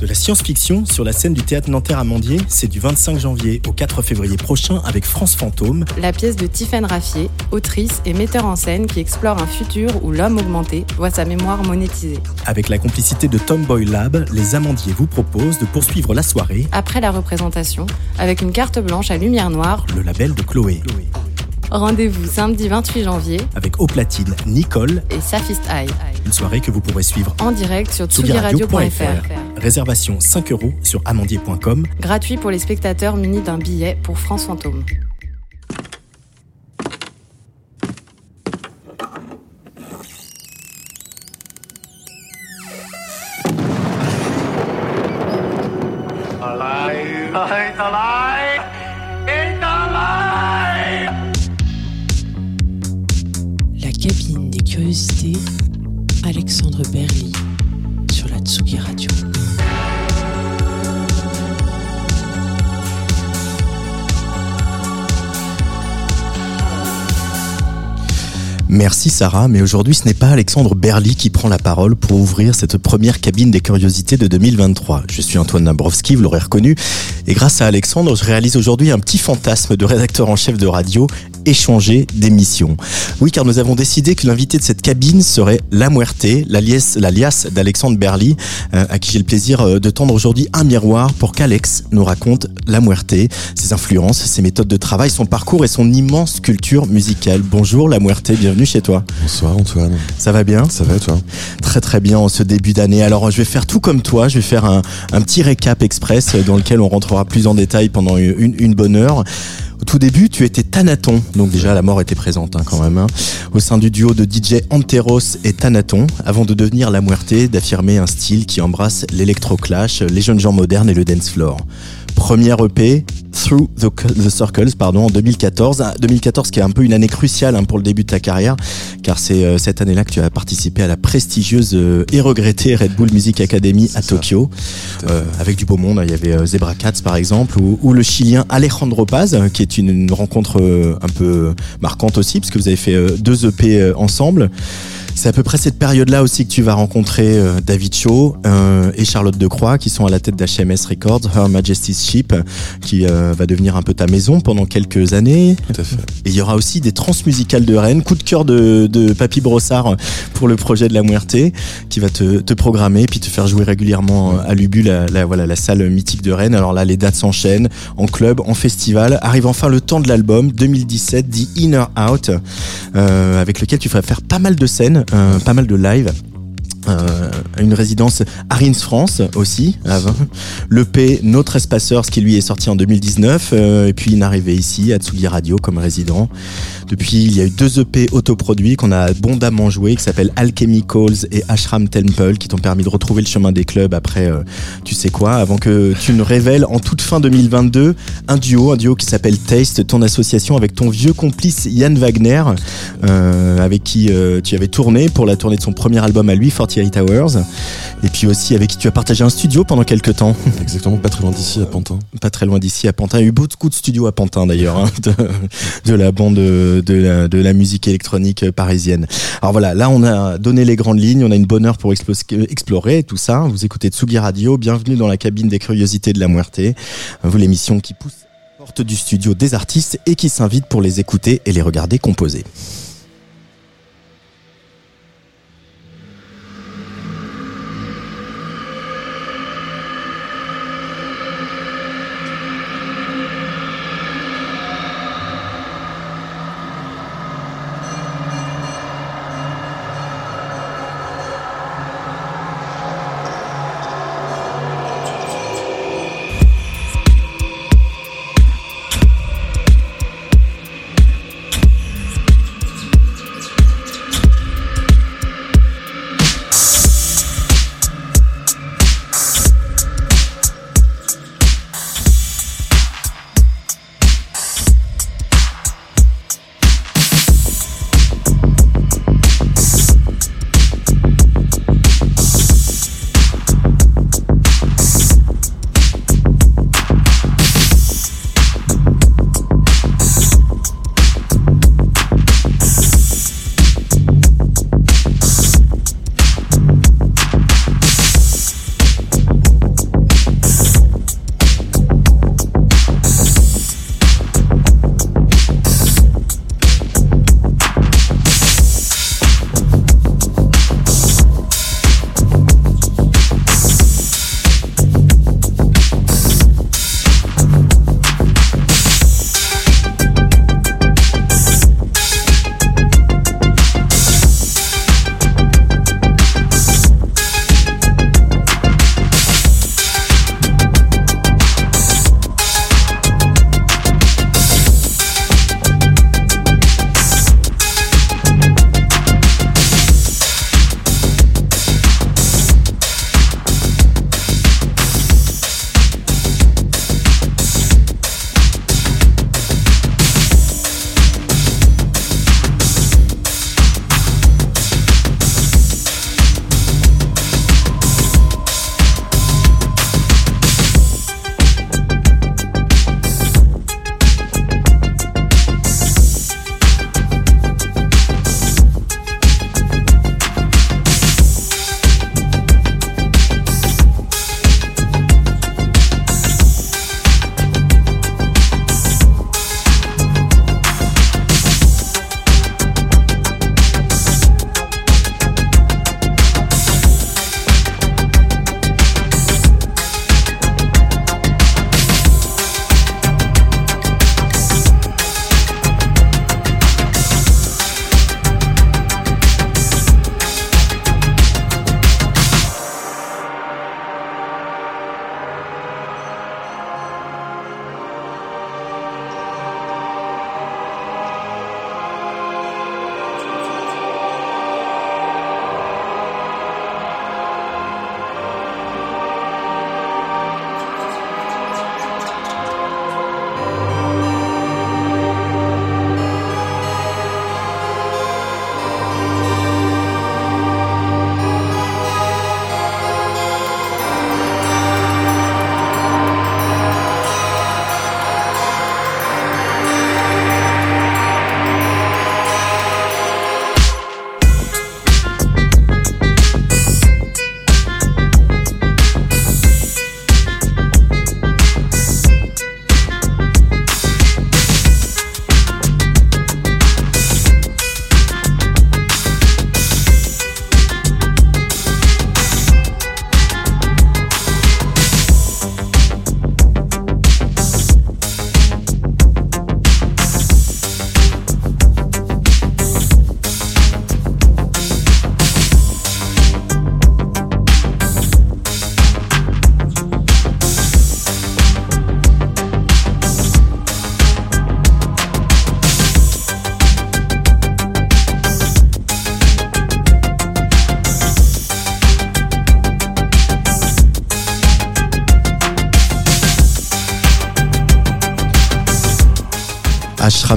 De la science-fiction sur la scène du théâtre Nanterre Amandier, c'est du 25 janvier au 4 février prochain avec France Fantôme. La pièce de Tiffaine Raffier, autrice et metteur en scène qui explore un futur où l'homme augmenté voit sa mémoire monétisée. Avec la complicité de Tomboy Lab, les Amandiers vous proposent de poursuivre la soirée Après la représentation, avec une carte blanche à lumière noire, le label de Chloé. Rendez-vous samedi 28 janvier Avec au platine Nicole, et Safist Eye, une soirée que vous pourrez suivre en direct sur tsugiradio.fr. tsugiradio.fr. Réservation 5 euros sur amandier.com. Gratuit pour les spectateurs munis d'un billet pour France Fantôme. Curiosités, Alexandre Berly sur la Tsugi Radio. Merci Sarah, mais aujourd'hui ce n'est pas Alexandre Berly qui prend la parole pour ouvrir cette première cabine des curiosités de 2023. Je suis Antoine Nabrowski, vous l'aurez reconnu, et grâce à Alexandre, je réalise aujourd'hui un petit fantasme de rédacteur en chef de radio, échanger d'émissions. Oui, car nous avons décidé que l'invité de cette cabine serait La Muerte, l'alias d'Alexandre Berly, euh, à qui j'ai le plaisir euh, de tendre aujourd'hui un miroir pour qu'Alex nous raconte La Muerte, ses influences, ses méthodes de travail, son parcours et son immense culture musicale. Bonjour La Muerte, bienvenue chez toi. Bonsoir Antoine, Ça va bien? Ça va et toi? Très très bien en ce début d'année. Alors je vais faire tout comme toi, je vais faire un, un petit récap express dans lequel on rentrera plus en détail pendant une, une bonne heure. Au tout début, tu étais Thanaton, donc déjà la mort était présente hein, quand même, hein, au sein du duo de DJ Anteros et Thanaton, avant de devenir La Muerte, d'affirmer un style qui embrasse l'électroclash, les jeunes gens modernes et le dance floor. Première EP, Through the, the Circles, pardon, en 2014. Ah, 2014 qui est un peu une année cruciale hein, pour le début de ta carrière, car c'est euh, cette année-là que tu as participé à la prestigieuse euh, et regrettée Red Bull Music Academy à ça. Tokyo, euh, avec du beau monde. Il y avait euh, Zebra Cats par exemple, ou, ou le Chilien Alejandro Paz, qui est une, une rencontre un peu marquante aussi, parce que vous avez fait deux EP euh, ensemble. C'est à peu près cette période-là aussi que tu vas rencontrer euh, David Shaw euh, et Charlotte Decroix qui sont à la tête d'HMS Records, Her Majesty's Ship, qui euh, va devenir un peu ta maison pendant quelques années. Tout à fait. Et il y aura aussi des transmusicales de Rennes, coup de cœur de, de Papy Brossard pour le projet de la Muerte, qui va te, te programmer puis te faire jouer régulièrement à l'Ubu, la, la- voilà, la salle mythique de Rennes. Alors là, les dates s'enchaînent en club, en festival. Arrive enfin le temps de l'album 2017, The Inner Out, avec lequel tu vas faire pas mal de scènes, euh, pas mal de live. Euh, une résidence à Rins France aussi, Vin. L'EP Notre Espaceur, ce qui lui est sorti en 2019, euh, et puis une arrivée ici à Tsugi Radio comme résident. Depuis, il y a eu deux EP autoproduits qu'on a abondamment joués, qui s'appellent Alchemicals et Ashram Temple, qui t'ont permis de retrouver le chemin des clubs après, euh, tu sais quoi, avant que tu ne révèles en toute fin 2022 un duo, un duo qui s'appelle Taste, ton association avec ton vieux complice Yann Wagner, euh, avec qui euh, tu avais tourné pour la tournée de son premier album à lui, 48 Hours, et puis aussi avec qui tu as partagé un studio pendant quelques temps, Exactement, pas très loin d'ici à Pantin. pas très loin d'ici à Pantin. Il y a eu beaucoup de studios à Pantin d'ailleurs, hein, de, de la bande de, la, la musique électronique parisienne. Alors voilà, là on a donné les grandes lignes, on a une bonne heure pour explo- explorer tout ça. Vous écoutez Tsugi Radio, bienvenue dans la cabine des curiosités de la Muerte, vous l'émission qui pousse porte du studio des artistes et qui s'invite pour les écouter et les regarder composer.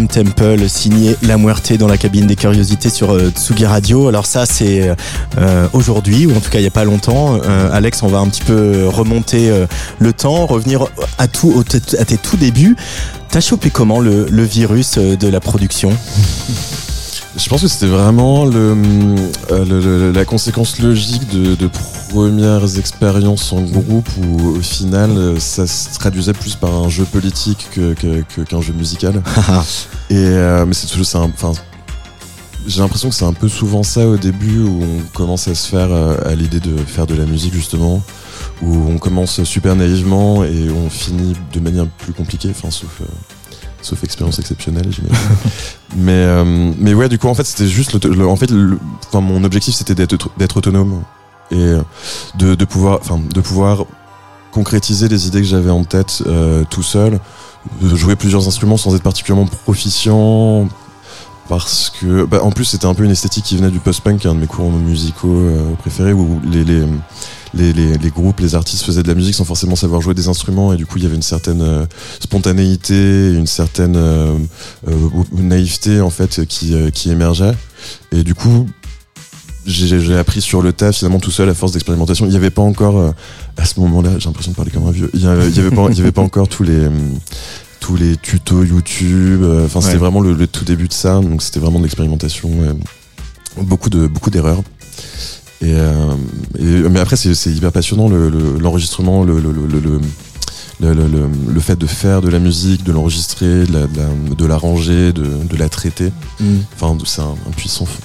Temple signé La Muerte dans la cabine des curiosités sur euh, Tsugi Radio. Alors ça c'est euh, aujourd'hui ou en tout cas il y a pas longtemps. Euh, Alex, on va un petit peu remonter le temps, revenir à tout au- à tes tout débuts. T'as chopé comment le, virus de la production? Je pense que c'était vraiment la conséquence logique de, de premières expériences en groupe où au final euh, ça se traduisait plus par un jeu politique que- que- que- qu'un jeu musical. Et euh, mais c'est toujours enfin j'ai l'impression que c'est un peu souvent ça au début où on commence à se faire euh, à l'idée de faire de la musique justement où on commence super naïvement et on finit de manière plus compliquée enfin sauf euh, sauf expérience exceptionnelle j'imagine mais euh, mais ouais du coup en fait c'était juste le, le- en fait le- enfin mon objectif c'était d'être d'être autonome et euh, de, de pouvoir enfin de pouvoir concrétiser les idées que j'avais en tête euh, tout seul de jouer plusieurs instruments sans être particulièrement proficient parce que bah, en plus c'était un peu une esthétique qui venait du post-punk un de mes courants musicaux euh, préférés où les, les, les, les, groupes, les artistes faisaient de la musique sans forcément savoir jouer des instruments et du coup il y avait une certaine euh, spontanéité, une certaine euh, naïveté en fait qui, qui émergeait. Et du coup j'ai appris sur le tas finalement tout seul à force d'expérimentation. Il n'y avait pas encore euh, à ce moment-là, j'ai l'impression de parler comme un vieux. Il y avait, il y avait pas, il y avait pas encore tous les hum, tous les tutos YouTube. euh, Enfin, c'était vraiment le, le tout début de ça. Donc c'était vraiment de l'expérimentation, beaucoup de beaucoup d'erreurs. Et, euh, et- mais après c'est hyper passionnant le- le- l'enregistrement, le, le, le, le, le- le, le- le- le fait de faire de la musique, de l'enregistrer, de la, de la, de l'arranger, de, de la traiter. Enfin, c'est un, un puissant fond.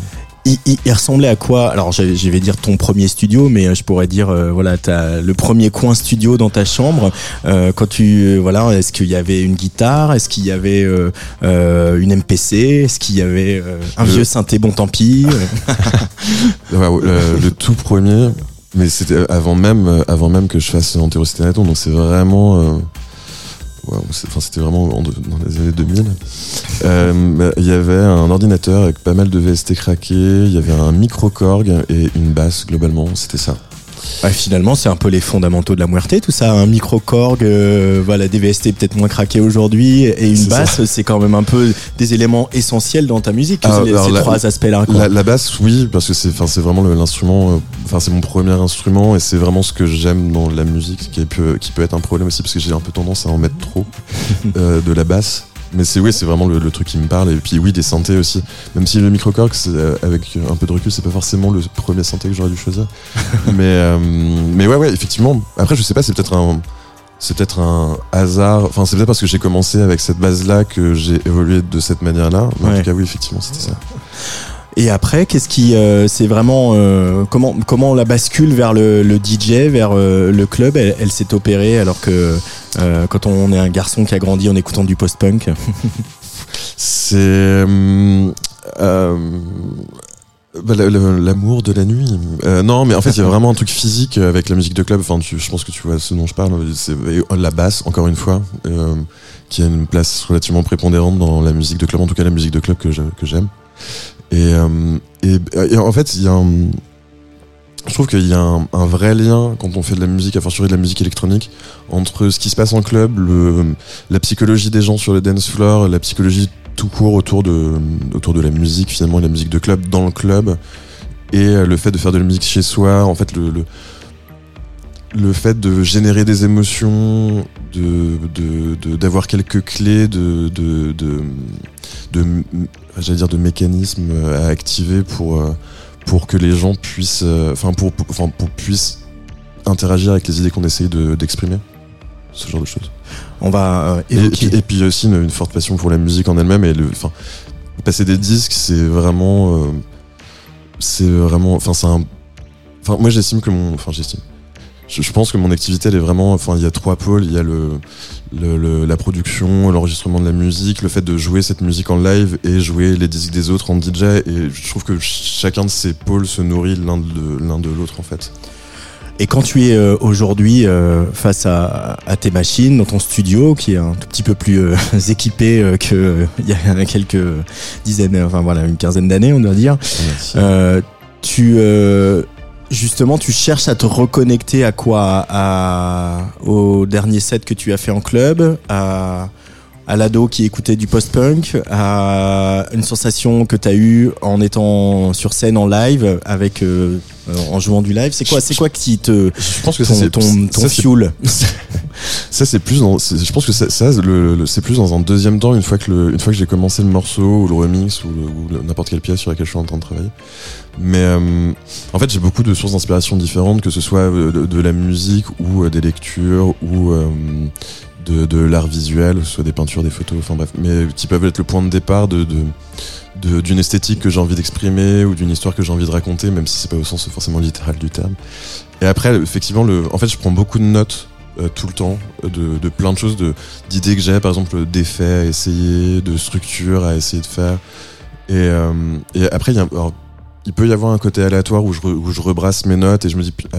Il, il- il ressemblait à quoi? Alors, je, je vais dire ton premier studio, mais euh, je pourrais dire, euh, voilà, t'as le premier coin studio dans ta chambre. Euh, quand tu, euh, voilà, est-ce qu'il y avait une guitare? Est-ce qu'il y avait euh, euh, une MPC Est-ce qu'il y avait un Le- vieux synthé? Bon tant pis le, le tout premier, mais c'était avant même, avant même que je fasse Anaton, donc c'est vraiment. Enfin, c'était vraiment en- dans les années 2000. Euh, bah, Il y avait un ordinateur avec pas mal de VST craqués, il y avait un micro-corg et une basse, globalement, c'était ça. Ouais, Finalement, c'est un peu les fondamentaux de la muerte, tout ça. Un micro-corg, euh, voilà, des VST peut-être moins craqués aujourd'hui, et une basse, c'est quand même un peu des éléments essentiels dans ta musique, Ah, les- alors ces la- trois aspects-là. quoi. La, la basse, oui, parce que c'est, vraiment l'instrument. euh, Enfin, c'est mon premier instrument et c'est vraiment ce que j'aime dans la musique, qui peut, qui peut être un problème aussi parce que j'ai un peu tendance à en mettre trop euh, de la basse. Mais c'est oui, c'est vraiment le, le truc qui me parle. Et puis oui, des synthés aussi. Même si le microcorg, c'est, euh, avec un peu de recul, c'est pas forcément le premier synthé que j'aurais dû choisir. mais euh, mais ouais, ouais, effectivement. Après, je sais pas, c'est peut-être un c'est peut-être un hasard. Enfin, c'est peut-être parce que j'ai commencé avec cette base-là que j'ai évolué de cette manière-là. Mais en tout cas, oui, effectivement, c'était ça. Et après, qu'est-ce qui, euh, c'est vraiment euh, comment comment on la bascule vers le, le DJ, vers euh, le club Elle, elle s'est opérée alors que euh, quand on est un garçon qui a grandi en écoutant du post-punk. C'est euh, bah, la- la- l'amour de la nuit. Euh, non, mais en fait, il y a vraiment un truc physique avec la musique de club. Enfin, tu- je pense que tu vois ce dont je parle. C'est la basse, encore une fois, euh, qui a une place relativement prépondérante dans la musique de club. En tout cas, la musique de club que j'aime. Et, euh, et, en fait, il y a un, je trouve qu'il y a un, vrai lien quand on fait de la musique, à fortiori de la musique électronique, entre ce qui se passe en club, la psychologie des gens sur le dance floor, la psychologie tout court autour de, autour de la musique finalement, et la musique de club dans le club, et le fait de faire de la musique chez soi, en fait le, le fait de générer des émotions, de de- de- d'avoir quelques clés de de, de, de, j'allais dire de mécanismes à activer pour euh, pour que les gens puissent, euh, enfin pour, pour, enfin, pour puissent interagir avec les idées qu'on essaye de- d'exprimer, ce genre de choses. On va euh, Et, évoquer. puis- et puis aussi une, une forte passion pour la musique en elle-même et le, enfin, passer des disques, c'est vraiment, euh, c'est vraiment, enfin c'est un, enfin moi j'estime que mon, enfin j'estime, je, je pense que mon activité elle est vraiment, enfin il y a trois pôles, il y a le, le, le- la production, l'enregistrement de la musique, le fait de jouer cette musique en live et jouer les disques des autres en DJ et je trouve que chacun de ces pôles se nourrit l'un de l'un de l'autre en fait. Et quand tu es euh, aujourd'hui euh, face à, à tes machines dans ton studio, qui est un tout petit peu plus euh, équipé euh, que euh, il y a quelques dizaines, enfin voilà, une quinzaine d'années, on doit dire. Euh, tu euh, justement, tu cherches à te reconnecter à quoi? À, Au dernier set que tu as fait en club, à, à l'ado qui écoutait du post-punk, à une sensation que tu as eue en étant sur scène en live, avec euh, en jouant du live? C'est quoi, c'est quoi qui te Je pense que ton, ça, ton, ton ça, fuel? Ça c'est plus dans, c'est- je pense que ça, ça, le- le- c'est plus dans un deuxième temps une fois que le, une fois que j'ai commencé le morceau ou le remix ou, ou n'importe quelle pièce sur laquelle je suis en train de travailler. Mais euh, en fait j'ai beaucoup de sources d'inspiration différentes, que ce soit euh, de, la musique ou euh, des lectures ou euh, de, de l'art visuel, que ce soit des peintures, des photos, enfin bref, mais qui peuvent être le point de départ de, d'une esthétique que j'ai envie d'exprimer ou d'une histoire que j'ai envie de raconter, même si c'est pas au sens forcément littéral du terme. Et après, effectivement, le, en fait, je prends beaucoup de notes euh, tout le temps euh, de, de plein de choses, d'idées que j'ai, par exemple d'effets à essayer, de structures à essayer de faire. Et, euh, et après, y a, alors, il peut y avoir un côté aléatoire où je, où je rebrasse mes notes et je me dis ah,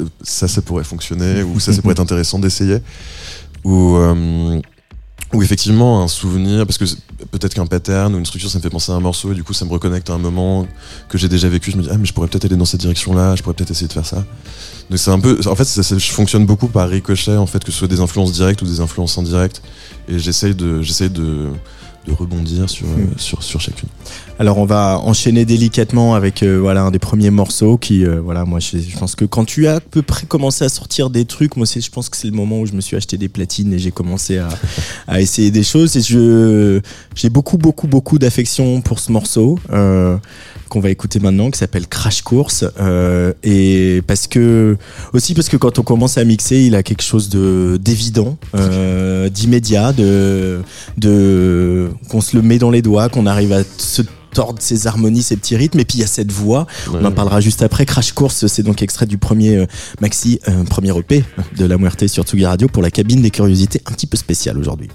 euh, ça, ça pourrait fonctionner ou ça, ça pourrait être intéressant d'essayer. Ou euh, ou effectivement un souvenir parce que peut-être qu'un pattern ou une structure ça me fait penser à un morceau et du coup ça me reconnecte à un moment que j'ai déjà vécu. Je me dis ah mais je pourrais peut-être aller dans cette direction là je pourrais peut-être essayer de faire ça. Donc c'est un peu en fait ça, ça- je fonctionne beaucoup par ricochet en fait que ce soit des influences directes ou des influences indirectes. Et j'essaye de j'essaye de de rebondir sur, euh, sur sur chacune. Alors on va enchaîner délicatement avec euh, voilà un des premiers morceaux qui euh, voilà moi je, je pense que quand tu as à peu près commencé à sortir des trucs moi c'est je pense que c'est le moment où je me suis acheté des platines et j'ai commencé à, à essayer des choses. Et je j'ai beaucoup beaucoup beaucoup d'affection pour ce morceau euh, qu'on va écouter maintenant qui s'appelle Crash Course euh, et parce que aussi parce que quand on commence à mixer il a quelque chose de d'évident euh, d'immédiat de de qu'on se le met dans les doigts qu'on arrive à se tordre ses harmonies ses petits rythmes et puis il y a cette voix. On en parlera juste après. Crash Course c'est donc extrait du premier euh, maxi euh, premier EP de la Muerte sur Tsugi Radio pour la cabine des curiosités un petit peu spéciale aujourd'hui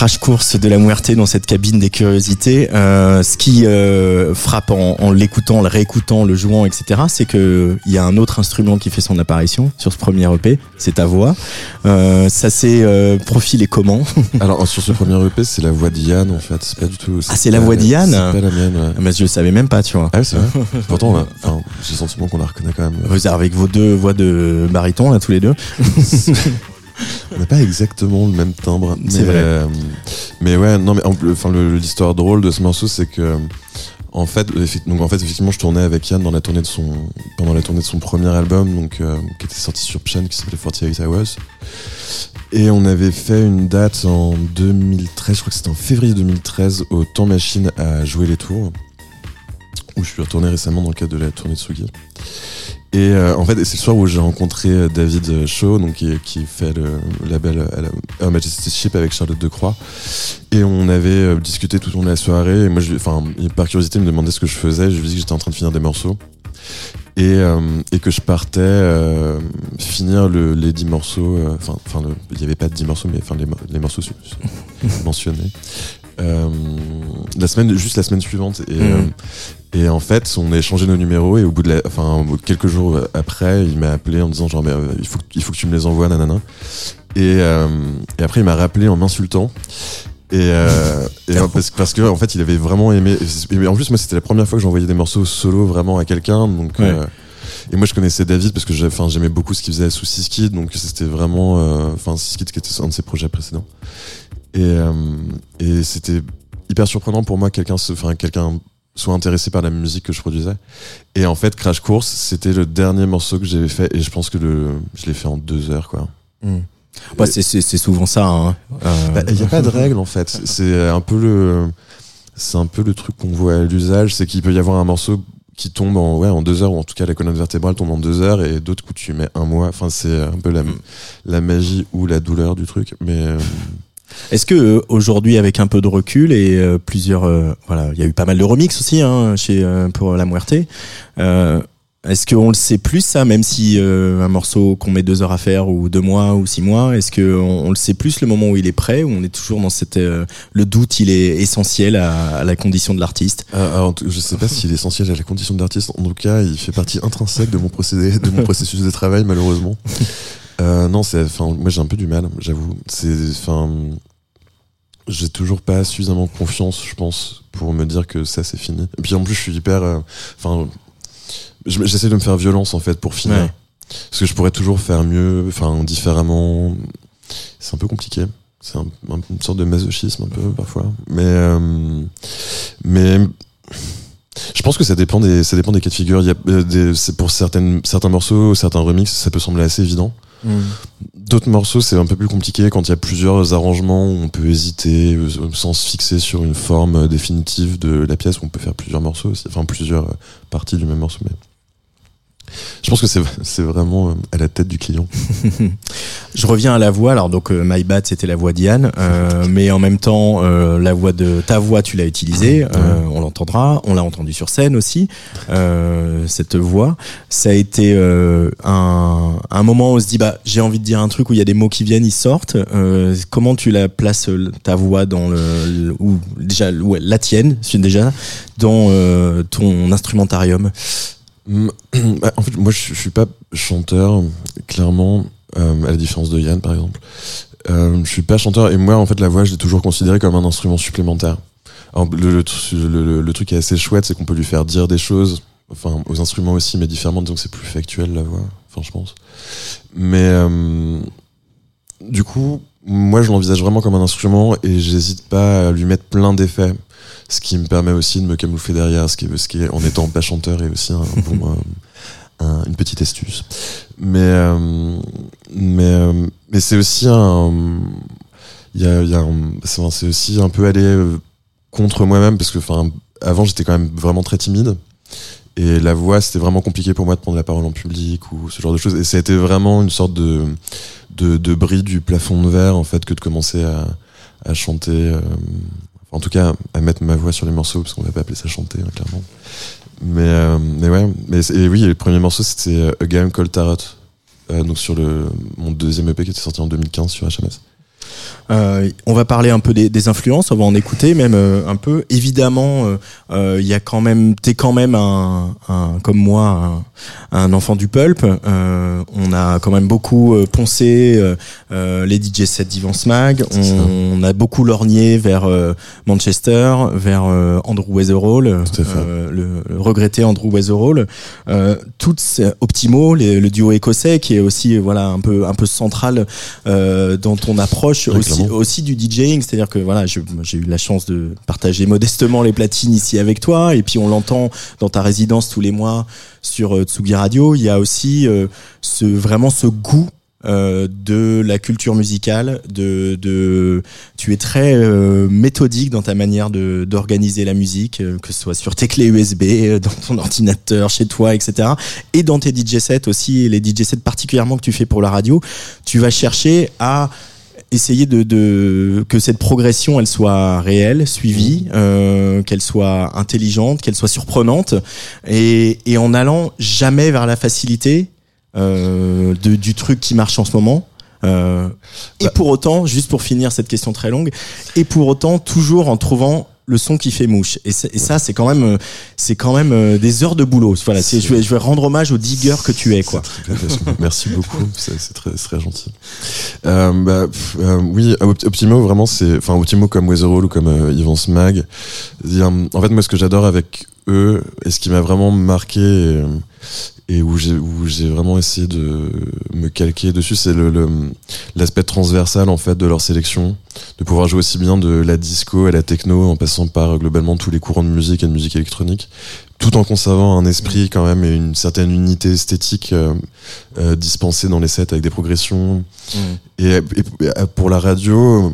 crash course de la Muerte dans cette cabine des curiosités. Euh, ce qui euh, frappe en, en l'écoutant, le réécoutant, le jouant, etc., c'est que il y a un autre instrument qui fait son apparition sur ce premier EP, c'est ta voix. Euh, ça s'est euh, profilé comment Alors sur ce premier EP, c'est la voix d'Yann en fait. C'est pas du tout. Ah, c'est la voix d'Yann C'est pas la mienne. Ouais. Mais je le savais même pas, tu vois. Ah oui, c'est vrai. Pourtant, a- enfin, j'ai le sentiment qu'on la reconnaît quand même. Vous avec vos deux voix de baryton là tous les deux. On n'a pas exactement le même timbre. Mais, vrai. euh, mais ouais, non, mais enfin, l'histoire drôle de ce morceau, c'est que, en fait, donc en fait, effectivement, je tournais avec Yann dans la tournée de son, pendant la tournée de son premier album, donc euh, qui était sorti sur Chen, qui s'appelait 48 Hours. Et on avait fait une date en 2013, je crois que c'était en février 2013, au Temps Machine à jouer les tours, où je suis retourné récemment dans le cadre de la tournée de Sugi. Et euh, en fait, c'est le soir où j'ai rencontré euh, David Shaw, donc qui, fait le label à la- Ship avec Charlotte Decroix. Et on avait euh, discuté tout au long de la soirée. Et moi, je, par curiosité, il me demandait ce que je faisais. Je lui ai dit que j'étais en train de finir des morceaux. Et, euh, et que je partais euh, finir le, les 10 morceaux. euh, Enfin, il n'y avait pas de 10 morceaux, mais enfin, les, mo- les morceaux mentionnés. La semaine, juste la semaine suivante. Et, Mhm. et en fait, on a échangé nos numéros et au bout de la, enfin, quelques jours après, il m'a appelé en disant genre, mais, il faut, que- il faut que tu me les envoies, nanana. Et, et après, il m'a rappelé en m'insultant. Et, euh, et euh, parce, parce que en fait, il avait vraiment aimé. Et en plus, moi, c'était la première fois que j'envoyais des morceaux solo vraiment à quelqu'un. Donc, Ouais. euh, et moi, je connaissais David parce que j'aimais beaucoup ce qu'il faisait sous Siskid. Donc, c'était vraiment, euh, enfin, Siskid qui était un de ses projets précédents. Et, euh, et c'était hyper surprenant pour moi que quelqu'un, quelqu'un soit intéressé par la musique que je produisais. Et en fait, Crash Course, c'était le dernier morceau que j'avais fait et je pense que le, je l'ai fait en deux heures, quoi. Bah, c'est- souvent ça. hein. Euh, Bah, Il n'y a pas de règle en fait. C'est un peu le, c'est un peu le truc qu'on voit à l'usage, c'est qu'il peut y avoir un morceau qui tombe en ouais en deux heures ou en tout cas la colonne vertébrale tombe en deux heures et d'autres coups tu mets un mois. Enfin c'est un peu la, la magie ou la douleur du truc. Mais euh, Est-ce que euh, aujourd'hui, avec un peu de recul et euh, plusieurs, euh, voilà, il y a eu pas mal de remix aussi hein, chez euh, pour la Muerte. Euh, est-ce qu'on le sait plus ça, même si euh, un morceau qu'on met deux heures à faire ou deux mois ou six mois, est-ce que on, on le sait plus le moment où il est prêt ou on est toujours dans cette euh, le doute, il est essentiel à, à la condition de l'artiste? euh, alors, je sais pas s'il est essentiel à la condition d'artiste. En tout cas, il fait partie intrinsèque de mon procédé, de mon processus de travail malheureusement. Euh, non, c'est, enfin, moi j'ai un peu du mal, j'avoue. C'est, enfin, j'ai toujours pas suffisamment confiance, je pense, pour me dire que ça c'est fini. Et puis en plus, je suis hyper, euh, enfin, j'essaie de me faire violence en fait pour finir, Ouais. parce que je pourrais toujours faire mieux, enfin, différemment. C'est un peu compliqué. C'est un- un- une sorte de masochisme un peu parfois, mais euh, mais je pense que ça dépend des ça dépend des cas de figure. Il y a euh, des, c'est pour certaines certains morceaux, certains remixes, ça peut sembler assez évident. D'autres morceaux, c'est un peu plus compliqué quand il y a plusieurs arrangements où on peut hésiter euh, sans se fixer sur une forme euh, définitive de la pièce. où On peut faire plusieurs morceaux aussi, enfin plusieurs euh, parties du même morceau. Mais je pense que c'est vraiment euh, à la tête du client. Je reviens à la voix. Alors donc euh, My Bad c'était la voix d'Yann, euh, mais en même temps euh, la voix de ta voix tu l'as utilisée. euh, on l'entendra. On l'a entendu sur scène aussi. cette voix, ça a été un, un moment où on se dit bah j'ai envie de dire un truc où il y a des mots qui viennent, ils sortent. Comment tu la places ta voix dans le, le- ou déjà ouais, la tienne déjà dans ton instrumentarium? Bah, en fait, moi, je, suis pas chanteur, clairement, euh, à la différence de Yann, par exemple. Euh, je suis pas chanteur, et moi, en fait, la voix, je l'ai toujours considérée comme un instrument supplémentaire. Le truc qui est assez chouette, c'est qu'on peut lui faire dire des choses, enfin, aux instruments aussi, mais différemment, donc c'est plus factuel, la voix, enfin, je pense. Mais, euh, du coup, moi, je l'envisage vraiment comme un instrument, et j'hésite pas à lui mettre plein d'effets ce qui me permet aussi de me camoufler derrière, ce qui, ce qui est, en étant pas chanteur, est aussi un bon, euh, un- une petite astuce. Mais, euh, mais, euh, mais c'est aussi un, il y a, y a c'est aussi un peu aller contre moi-même parce que, enfin, avant j'étais quand même vraiment très timide. Et la voix, c'était vraiment compliqué pour moi de prendre la parole en public ou ce genre de choses. Et ça a été vraiment une sorte de, de, de bris du plafond de verre, en fait, que de commencer à, à chanter. euh, en tout cas, à mettre ma voix sur les morceaux, parce qu'on va pas appeler ça chanter, hein, clairement. Mais, euh, mais ouais, mais, et oui, le premier morceau, c'était euh, A Game Called Tarot. Euh, donc sur le, mon deuxième EP qui était sorti en 2015 sur HMS. Euh, on va parler un peu des, des influences, on va en écouter même euh, un peu. Évidemment, euh, euh, il y a quand même, t'es quand même un, un comme moi, un, un enfant du pulp. Euh, on a quand même beaucoup euh, poncé les DJ sets d'Ivan Smag. On, on a beaucoup lorgné vers euh, Manchester, vers euh, Andrew Weatherall, euh, le, le regretté Andrew Weatherall. Euh, toutes ces Optimo, les- le duo écossais, qui est aussi voilà un peu un peu central euh, dans ton approche Ouais, aussi aussi du DJing, c'est-à-dire que voilà, j'ai eu la chance de partager modestement les platines ici avec toi, et puis on l'entend dans ta résidence tous les mois sur euh, Tsugi Radio. Il y a aussi euh, ce vraiment ce goût. euh, de la culture musicale, de, de tu es très euh, méthodique dans ta manière de d'organiser la musique, euh, que ce soit sur tes clés USB, euh, dans ton ordinateur, chez toi, etc. Et dans tes DJ sets aussi, les DJ sets particulièrement que tu fais pour la radio, tu vas chercher à essayer de, de que cette progression elle soit réelle, suivie, euh, qu'elle soit intelligente, qu'elle soit surprenante, et, et en allant jamais vers la facilité euh, de, du truc qui marche en ce moment. Euh, et Bah. pour autant, juste pour finir cette question très longue, et pour autant toujours en trouvant le son qui fait mouche. Et, ça, c'est quand même, euh, c'est quand même euh, des heures de boulot. Voilà, je vais, je vais rendre hommage au digger que tu es, quoi. Très. Merci beaucoup, c'est très, très gentil. Euh, bah, pff, euh, oui, Opt- Optimo, vraiment, c'est, enfin, Optimo comme Weatherall ou comme euh, Yvan Smag. En fait, moi, ce que j'adore avec eux, et ce qui m'a vraiment marqué, et, et où j'ai, où j'ai vraiment essayé de me calquer dessus, c'est le, l'aspect transversal, en fait, de leur sélection. De pouvoir jouer aussi bien de la disco à la techno, en passant par, euh, globalement, tous les courants de musique et de musique électronique tout en conservant un esprit quand même et une certaine unité esthétique euh, euh, dispensée dans les sets avec des progressions. Et, et- et pour la radio, euh,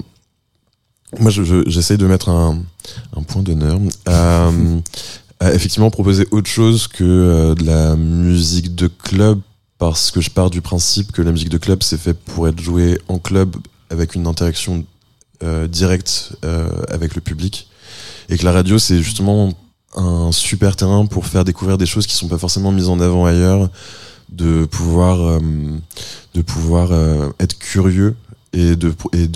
moi je- je- j'essaye de mettre un, un point d'honneur à, effectivement proposer autre chose que euh, de la musique de club parce que je pars du principe que la musique de club c'est fait pour être joué en club avec une interaction euh, directe euh, avec le public. Et que la radio c'est justement un super terrain pour faire découvrir des choses qui sont pas forcément mises en avant ailleurs, de pouvoir, de pouvoir être curieux et de et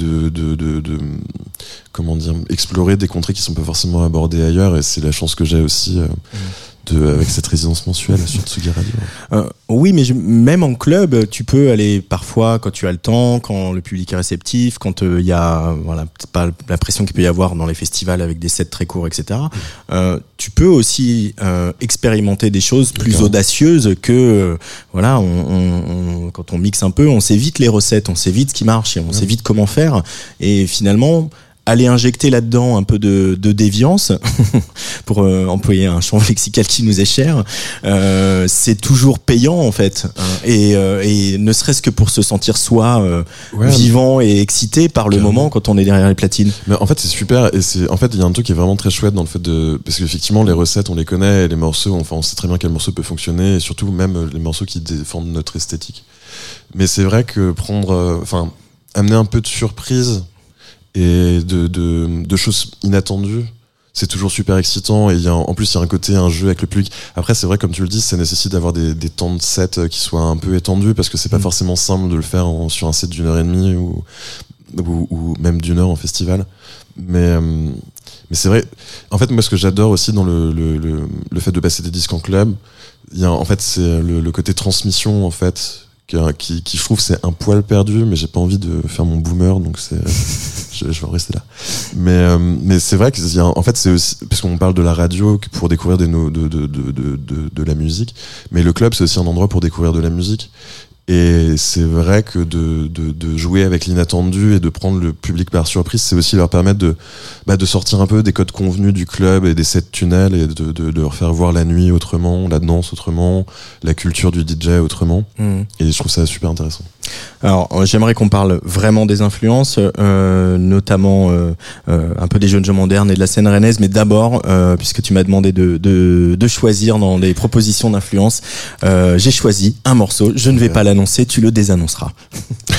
explorer des contrées qui sont pas forcément abordées ailleurs et c'est la chance que j'ai aussi euh, avec cette résidence mensuelle sur Tsugi Radio. Euh, oui, mais je- même en club, tu peux aller parfois quand tu as le temps, quand le public est réceptif, quand euh, il y a voilà pas l'impression qu'il peut y avoir dans les festivals avec des sets très courts, etc. Euh, tu peux aussi euh, expérimenter des choses plus audacieuses que euh, voilà, on, on- on- quand on mixe un peu, on sait vite les recettes, on sait vite ce qui marche et on sait vite comment faire. Et finalement, aller injecter là-dedans un peu de, de déviance, pour euh, employer un champ lexical qui nous est cher, euh, c'est toujours payant en fait. Et, euh, et ne serait-ce que pour se sentir soi euh, Ouais, vivant et excité par le moment quand on est derrière les platines. Mais en fait, c'est super. Et c'est, en fait, il y a un truc qui est vraiment très chouette dans le fait de, parce qu'effectivement, les recettes, on les connaît, et les morceaux, enfin, on sait très bien quel morceau peut fonctionner, et surtout même euh, les morceaux qui défendent notre esthétique. Mais c'est vrai que prendre, enfin, amener un peu de surprise et de, de, de choses inattendues, c'est toujours super excitant. Et il y a, en plus, il y a un côté, un jeu avec le public. Après, c'est vrai, comme tu le dis, ça nécessite d'avoir des, des temps de set euh, qui soient un peu étendus, parce que c'est pas Mm. forcément simple de le faire en- sur un set d'une heure et demie ou, ou, ou même d'une heure en festival. Mais, euh, mais c'est vrai. En fait, moi, ce que j'adore aussi dans le, le, le, le fait de passer des disques en club, il y a, en fait, c'est le, le côté transmission, en fait, qui, qui, qui je trouve c'est un poil perdu, mais j'ai pas envie de faire mon boomer, donc c'est, je, je vais en rester là. Mais, euh, mais c'est vrai que, en fait, c'est aussi, parce qu'on parle de la radio pour découvrir des de, de, de, de la musique, mais le club, c'est aussi un endroit pour découvrir de la musique. Et c'est vrai que de, de, de jouer avec l'inattendu et de prendre le public par surprise, c'est aussi leur permettre de, bah, de sortir un peu des codes convenus du club et des sets tunnels et de, de, de leur faire voir la nuit autrement, la danse autrement, la culture du DJ autrement. Et je trouve ça super intéressant. Alors, euh, j'aimerais qu'on parle vraiment des influences, euh, notamment euh, euh, un peu des jeunes gens modernes et de la scène rennaise, mais d'abord, euh, puisque tu m'as demandé de, de, de choisir dans les propositions d'influence, euh, j'ai choisi un morceau. Je ne vais pas l'annoncer, tu le désannonceras.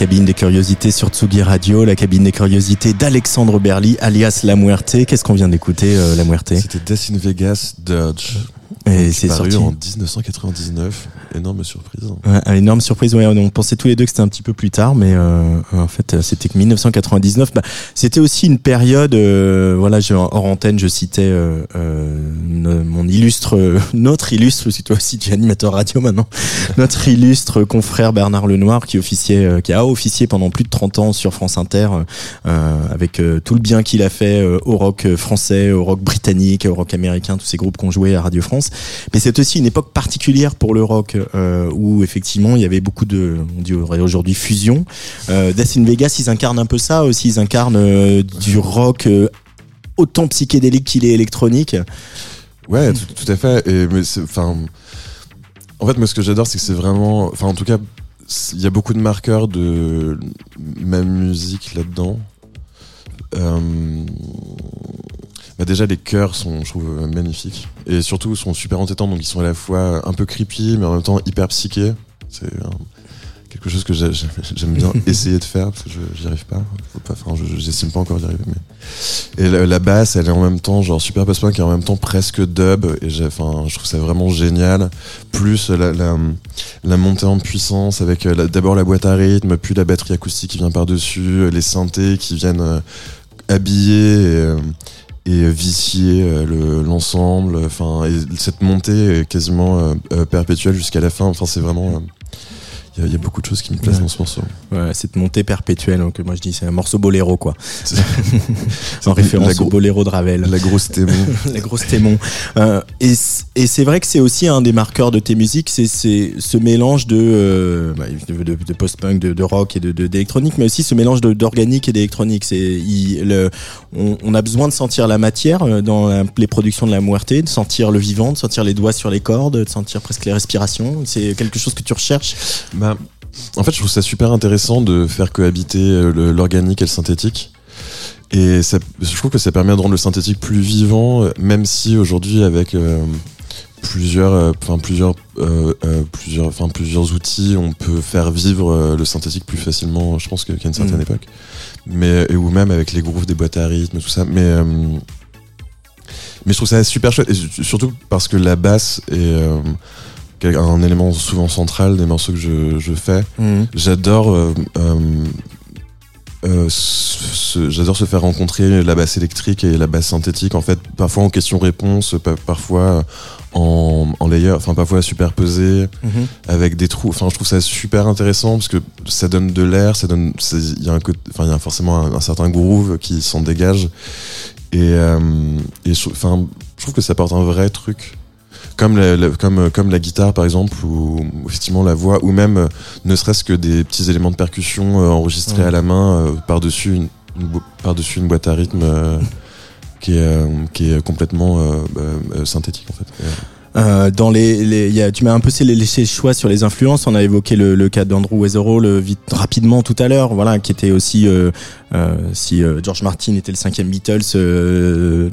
cabine des curiosités sur Tsugi Radio, la cabine des curiosités d'Alexandre Berly, alias La Muerte. Qu'est-ce qu'on vient d'écouter, euh, La Muerte? C'était Death in Vegas Dodge. Et c'est sorti. en 1999. Énorme surprise. Ouais, une énorme surprise. Ouais, on pensait tous les deux que c'était un petit peu plus tard, mais euh, en fait, euh, c'était que 1999. Bah, c'était aussi une période. euh, voilà, je, hors antenne, je citais mon illustre, euh, notre illustre, parce que toi aussi tu es animateur radio maintenant, notre illustre confrère Bernard Lenoir, qui officiait, euh, qui a officié pendant plus de 30 ans sur France Inter, euh, avec euh, tout le bien qu'il a fait euh, au rock euh, français, au rock britannique, au rock américain, tous ces groupes qu'on jouait à Radio France. Mais c'est aussi une époque particulière pour le rock euh, où effectivement il y avait beaucoup de, on dirait aujourd'hui fusion. Euh, Death in Vegas, ils incarnent un peu ça aussi. Ils incarnent euh, du rock euh, autant psychédélique qu'il est électronique. Ouais, tout, à fait. Et mais en fait, moi, ce que j'adore, c'est que c'est vraiment, enfin, en tout cas, il y a beaucoup de marqueurs de ma musique là-dedans. Euh, bah déjà, les chœurs sont, je trouve, magnifiques et surtout sont super entêtants. Donc, ils sont à la fois un peu creepy, mais en même temps hyper psychés. C'est quelque chose que j'ai- j'ai- j'aime bien essayer de faire parce que je j'y arrive pas. Enfin, je- j'estime pas encore d'y arriver. Mais... Et la, la basse, elle est en même temps genre super post-punk et en même temps presque dub. Et enfin, je trouve ça vraiment génial. Plus la, la, la montée en puissance avec euh, d'abord la boîte à rythme, puis la batterie acoustique qui vient par-dessus, euh, les synthés qui viennent euh, habiller et, euh, et vicier euh, le- l'ensemble. Enfin, et cette montée est quasiment perpétuelle jusqu'à la fin. Enfin, c'est vraiment. Il y, a- il y a beaucoup de choses qui me plaisent Ouais. dans ce morceau. Ouais, cette montée perpétuelle. Donc moi je dis c'est un morceau boléro quoi. En référence au boléro de Ravel. La grosse témoin. la grosse témon. Euh, et et c'est vrai que c'est aussi un des marqueurs de tes musiques, c'est c'est ce mélange de, euh, bah, de, de- de post-punk, de, de rock et d'électronique, mais aussi ce mélange d'organique et d'électronique. C'est il- le, on, on a besoin de sentir la matière euh, dans la- les productions de la Muerte, de sentir le vivant, de sentir les doigts sur les cordes, de sentir presque les respirations. C'est quelque chose que tu recherches? Bah, en fait, je trouve ça super intéressant de faire cohabiter euh, l'organique et le synthétique. Et ça, je trouve que ça permet de rendre le synthétique plus vivant, euh, même si aujourd'hui, avec euh, plusieurs, euh, enfin plusieurs, euh, plusieurs, enfin plusieurs outils, on peut faire vivre le synthétique plus facilement. Je pense qu'à une certaine Mm. époque, mais et, ou même avec les grooves des boîtes à rythme, tout ça. Mais mais je trouve ça super chouette, et su- surtout parce que la basse est un élément souvent central des morceaux que je, je fais. J'adore. euh, euh, euh, j'adore se faire rencontrer la basse électrique et la basse synthétique en fait parfois en question-réponse pa- parfois en, en layer enfin parfois superposé Mhm. avec des trous enfin je trouve ça super intéressant parce que ça donne de l'air ça donne il y a un côté- enfin il y a forcément un, un certain groove qui s'en dégage et, euh, et je, je trouve que ça apporte un vrai truc comme la, la- comme comme la guitare par exemple ou effectivement la voix ou même euh, ne serait-ce que des petits éléments de percussion euh, enregistrés Ouais. à la main euh, par-dessus une, une par-dessus une boîte à rythme euh, qui est euh, qui est complètement euh, euh, euh, synthétique en fait. Euh, Euh, dans les, les y a, tu m'as un peu laissé le choix sur les influences. On a évoqué le, le cas d'Andrew Weatherall vite rapidement tout à l'heure, voilà, qui était aussi euh, euh, si euh, George Martin était le cinquième Beatles, euh,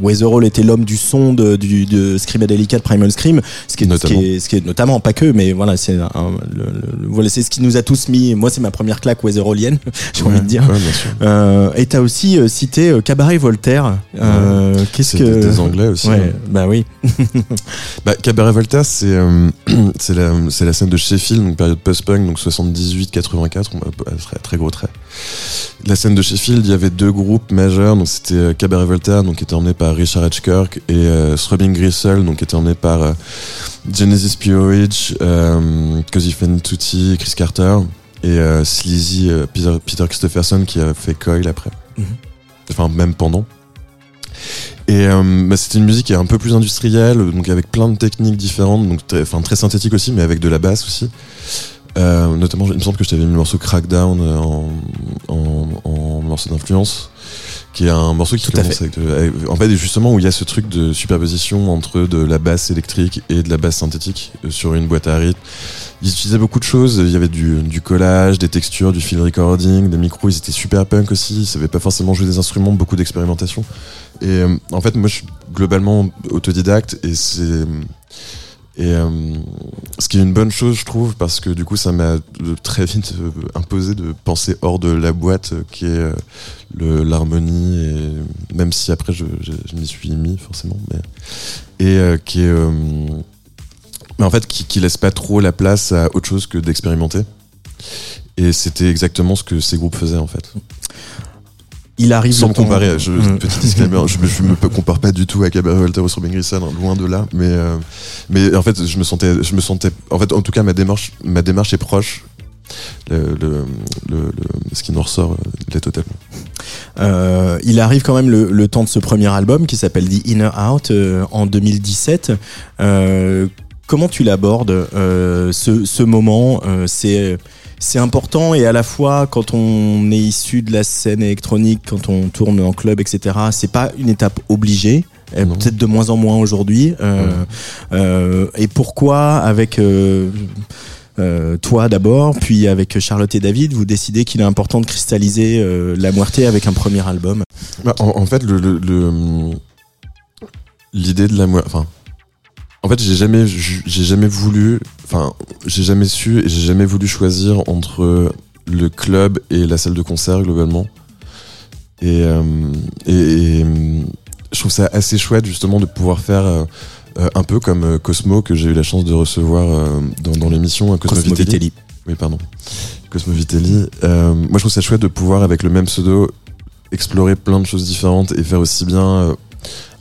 Weatherall était l'homme du son de, du de Screamadelica de Primal Scream, ce qui est, ce qui Notamment. est, ce qui est notamment pas que, mais voilà, c'est un- le- le- voilà, c'est ce qui nous a tous mis. Moi, c'est ma première claque Weatherallienne, j'ai envie de dire. ouais. Euh, et t'as aussi euh, cité euh, Cabaret Voltaire. Euh, Qu'est-ce que des, des anglais aussi. Ouais, hein. bah oui. Bah, Cabaret Voltaire, c'est euh, c'est la, scène de Sheffield, donc période post-punk, donc 78-84, on va- euh, très, très gros trait. La scène de Sheffield, il y avait deux groupes majeurs, donc c'était euh, Cabaret Voltaire, donc qui était emmené par Richard Hitchcock, et euh, Throbbing Gristle, donc qui était emmené par euh, Genesis euh, Cozy Tutti, Chris Carter, et Sleazy, Peter, Peter Christopherson, qui a fait Coil après. Mhm. Enfin, même pendant. Et euh, bah, c'était une musique qui est un peu plus industrielle, donc avec plein de techniques différentes, donc très, enfin, très synthétique aussi, mais avec de la basse aussi. Euh, notamment, il me semble que je t'avais mis le morceau Crackdown euh, en, en, en morceau d'influence, qui est un morceau qui Tout commence avec, de- avec- en fait, justement où il y a ce truc de superposition entre de la basse électrique et de la basse synthétique euh, sur une boîte à rythme. Ils utilisaient beaucoup de choses. Il y avait du, collage, des textures, du field recording, des micros. Ils étaient super punk aussi. Ils savaient pas forcément jouer des instruments, beaucoup d'expérimentation. Et euh, en fait, moi, je suis globalement autodidacte et c'est euh, ce qui est une bonne chose, je trouve, parce que du coup, ça m'a très vite euh, imposé de penser hors de la boîte qui est l'harmonie, et même si après je, m'y suis mis forcément, et qui est, mais en fait, qui, qui laisse pas trop la place à autre chose que d'expérimenter. Et c'était exactement ce que ces groupes faisaient en fait. Il arrive Sans me comparer, je, Mm. petit disclaimer, je, me- je me compare pas du tout à Cabaret Voltaire ou Robin Grisson, hein, loin de là. Mais, euh, mais en fait, je me sentais, je me sentais, en fait, en tout cas, ma démarche, ma démarche est proche. Le, le, ce qui nous ressort euh, l'est totalement. Euh, il arrive quand même le, le temps de ce premier album qui s'appelle The Inner Out euh, en 2017. Euh, comment tu l'abordes euh, ce, ce moment euh, C'est c'est important et à la fois quand on est issu de la scène électronique, quand on tourne en club, etc. C'est pas une étape obligée. Non. Peut-être de moins en moins aujourd'hui. Euh, et pourquoi avec toi d'abord, puis avec Charlotte et David, vous décidez qu'il est important de cristalliser la Muerte avec un premier album? Bah, en, en fait, le, le- le- l'idée de la moi, enfin, en fait, j'ai jamais, ju- j'ai jamais voulu, enfin, j'ai jamais su et j'ai jamais voulu choisir entre le club et la salle de concert globalement. Et, euh, et, et, je trouve ça assez chouette justement de pouvoir faire euh, euh, un peu comme Cosmo que j'ai eu la chance de recevoir euh, dans, dans l'émission euh, Cosmo, Cosmo Vitelli. Vitelli. Oui, pardon. Cosmo Vitelli. Moi, je trouve ça chouette de pouvoir, avec le même pseudo, explorer plein de choses différentes et faire aussi bien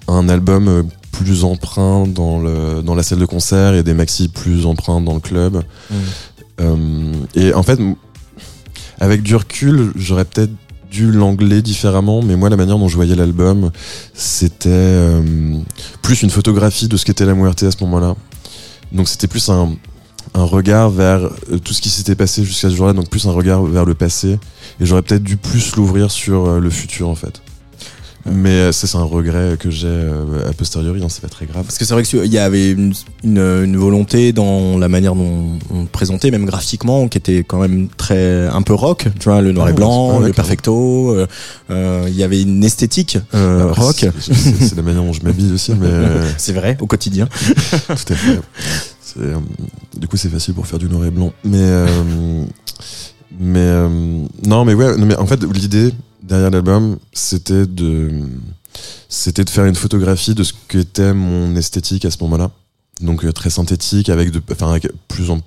un album plus emprunt dans, le, dans la salle de concert et des maxi plus emprunts dans le club. Mm. Euh, et en fait, avec du recul, j'aurais peut-être dû l'angler différemment, mais moi, la manière dont je voyais l'album, c'était euh, plus une photographie de ce qu'était la Muerte à ce moment-là. Donc, c'était plus un, un regard vers euh, tout ce qui s'était passé jusqu'à ce jour-là, donc plus un regard vers le passé. Et j'aurais peut-être dû plus l'ouvrir sur le futur, en fait. Mais euh, c'est un regret que j'ai euh, a posteriori, hein, c'est pas très grave. Parce que c'est vrai qu'il y avait une, une, une volonté dans la manière dont on présentait, même graphiquement, qui était quand même très un peu rock. Tu vois, le noir Ah, et blanc, ouais, le perfecto. euh, euh, Il y avait une esthétique euh, rock. c'est- la manière dont je m'habille aussi, mais C'est vrai, au quotidien. tout à fait. Euh, du coup, c'est facile pour faire du noir et blanc. Mais, mais non, mais ouais, non, mais en fait, l'idée derrière l'album, c'était de, c'était de faire une photographie de ce qu'était mon esthétique à ce moment-là. Donc euh, très synthétique, avec de, enfin plus en-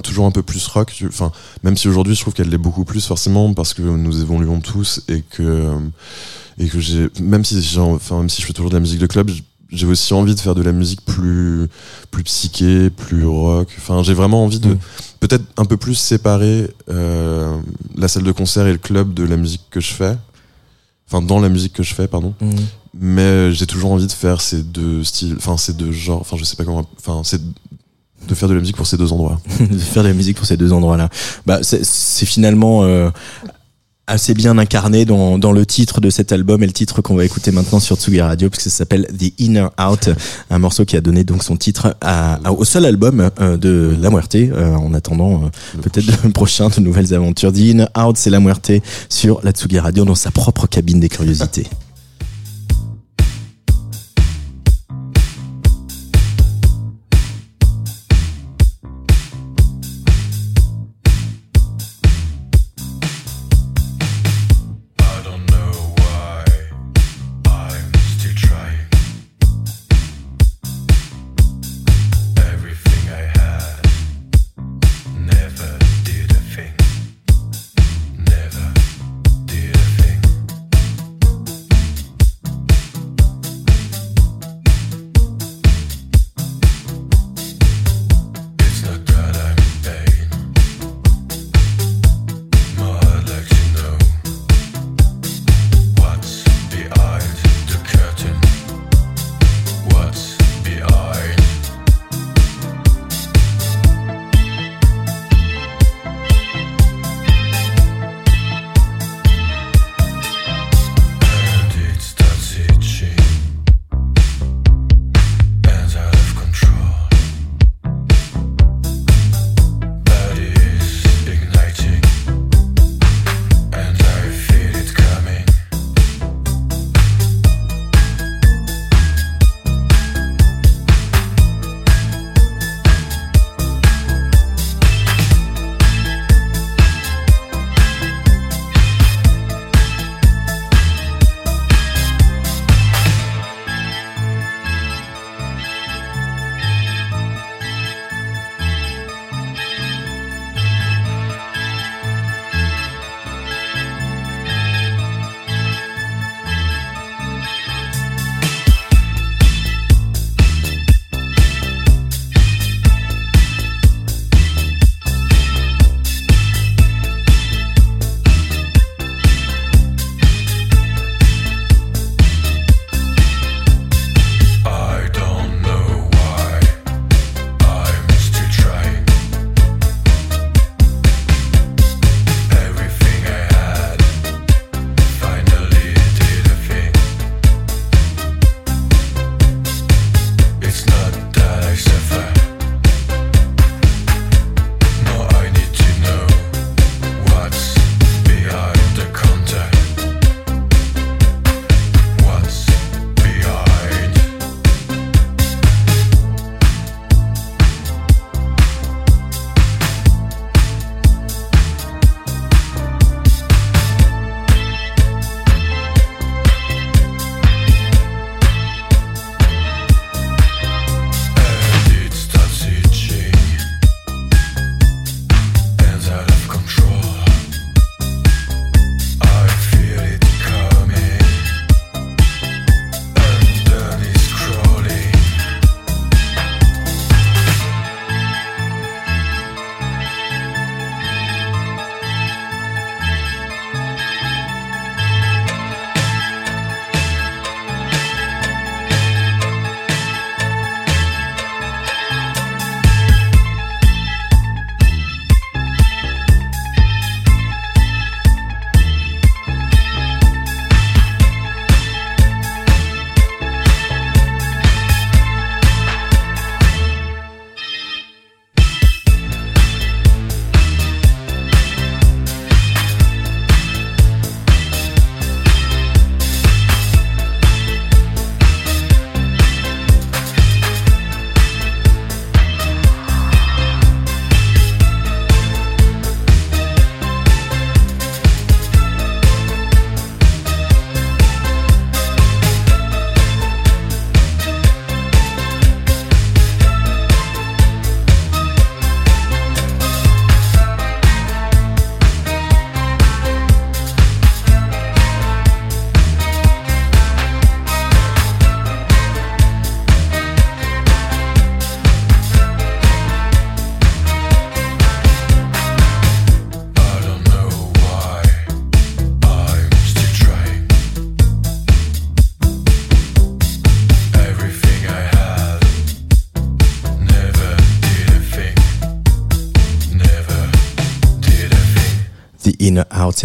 toujours un peu plus rock. Enfin, même si aujourd'hui je trouve qu'elle l'est beaucoup plus forcément parce que nous évoluons tous et que euh, et que j'ai même si j'ai, enfin même si je fais toujours de la musique de club, j'ai aussi envie de faire de la musique plus plus psyché, plus rock. Enfin, j'ai vraiment envie de Mm. peut-être un peu plus séparer euh, la salle de concert et le club de la musique que je fais. Enfin, dans la musique que je fais, pardon. Mais j'ai toujours envie de faire ces deux styles, enfin ces deux genres. Enfin, je sais pas comment. Enfin, c'est de faire de la musique pour ces deux endroits. de faire de la musique pour ces deux endroits-là. Bah, c'est- c'est finalement euh, assez bien incarné dans, le titre de cet album et le titre qu'on va écouter maintenant sur Tsugi Radio parce que ça s'appelle The Inner Out, un morceau qui a donné donc son titre à- au seul album euh, de La Muerte. euh, en attendant euh, peut-être le prochain de nouvelles aventures. The Inner Out, c'est La Muerte sur la Tsugi Radio dans sa propre cabine des curiosités.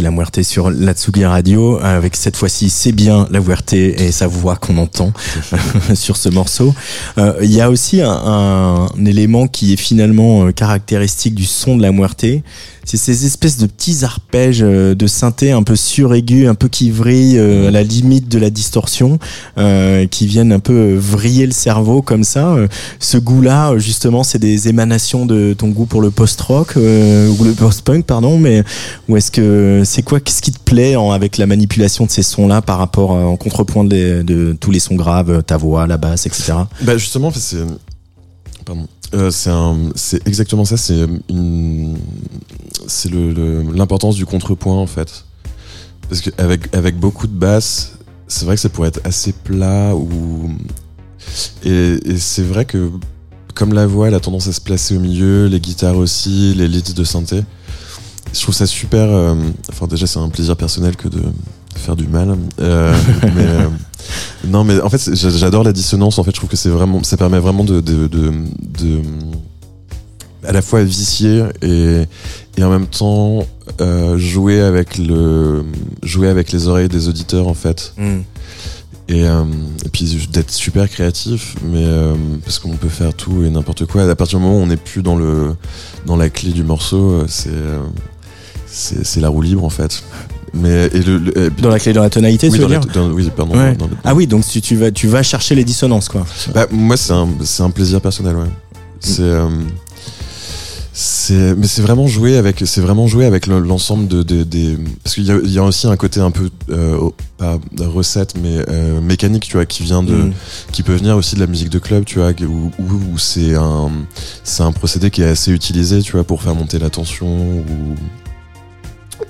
La Muerte sur la Tsugi Radio. Avec cette fois-ci, c'est bien la Muerte et sa voix qu'on entend sur ce morceau. Euh, Il y a aussi un, élément qui est finalement euh, caractéristique du son de la Muerte. C'est ces espèces de petits arpèges euh, de synthé un peu suraigus, un peu qui vrillent à la limite de la distorsion, qui viennent un peu vriller le cerveau comme ça. Ce goût-là, justement, c'est des émanations de ton goût pour le post-rock ou le post-punk, pardon. Mais ou est-ce que c'est quoi Qu'est-ce qui te plaît avec la manipulation de ces sons-là par rapport euh, en contrepoint de, tous les sons graves, euh, ta voix, la basse, etc. Bah justement, c'est pardon, Euh, c'est exactement ça. C'est l'importance du contrepoint en fait, parce qu'avec avec beaucoup de basses, c'est vrai que ça pourrait être assez plat ou et, et c'est vrai que comme la voix, elle a tendance à se placer au milieu, les guitares aussi, les leads de synthé. Je trouve ça super. euh, enfin, déjà, c'est un plaisir personnel que de faire du mal. Euh, mais euh, non, mais en fait, j'adore la dissonance. En fait, je trouve que c'est vraiment, ça permet vraiment de, de, de, de- à la fois vicier et, et en même temps jouer avec le, jouer avec les oreilles des auditeurs en fait. Et, euh, et puis d'être super créatif, mais euh, parce qu'on peut faire tout et n'importe quoi. À partir du moment où on n'est plus dans le dans la clé du morceau, c'est euh, c'est la roue libre en fait. Mais et le, le- et- Dans la clé, dans la tonalité, oui, tu veux la- dire dans- oui, pardon. Ouais. dans le- Ah oui, donc tu, tu vas, tu vas chercher les dissonances, quoi. bah, moi, c'est un, c'est un plaisir personnel, ouais. C'est, euh, c'est, mais c'est vraiment jouer avec, c'est vraiment jouer avec le- l'ensemble de, de- des, parce qu'il y a, il y a aussi un côté un peu, euh, pas de recette, mais euh, mécanique, tu vois, qui vient de, Mm. qui peut venir aussi de la musique de club, tu vois, où, où, où c'est un, c'est un procédé qui est assez utilisé, tu vois, pour faire monter la tension ou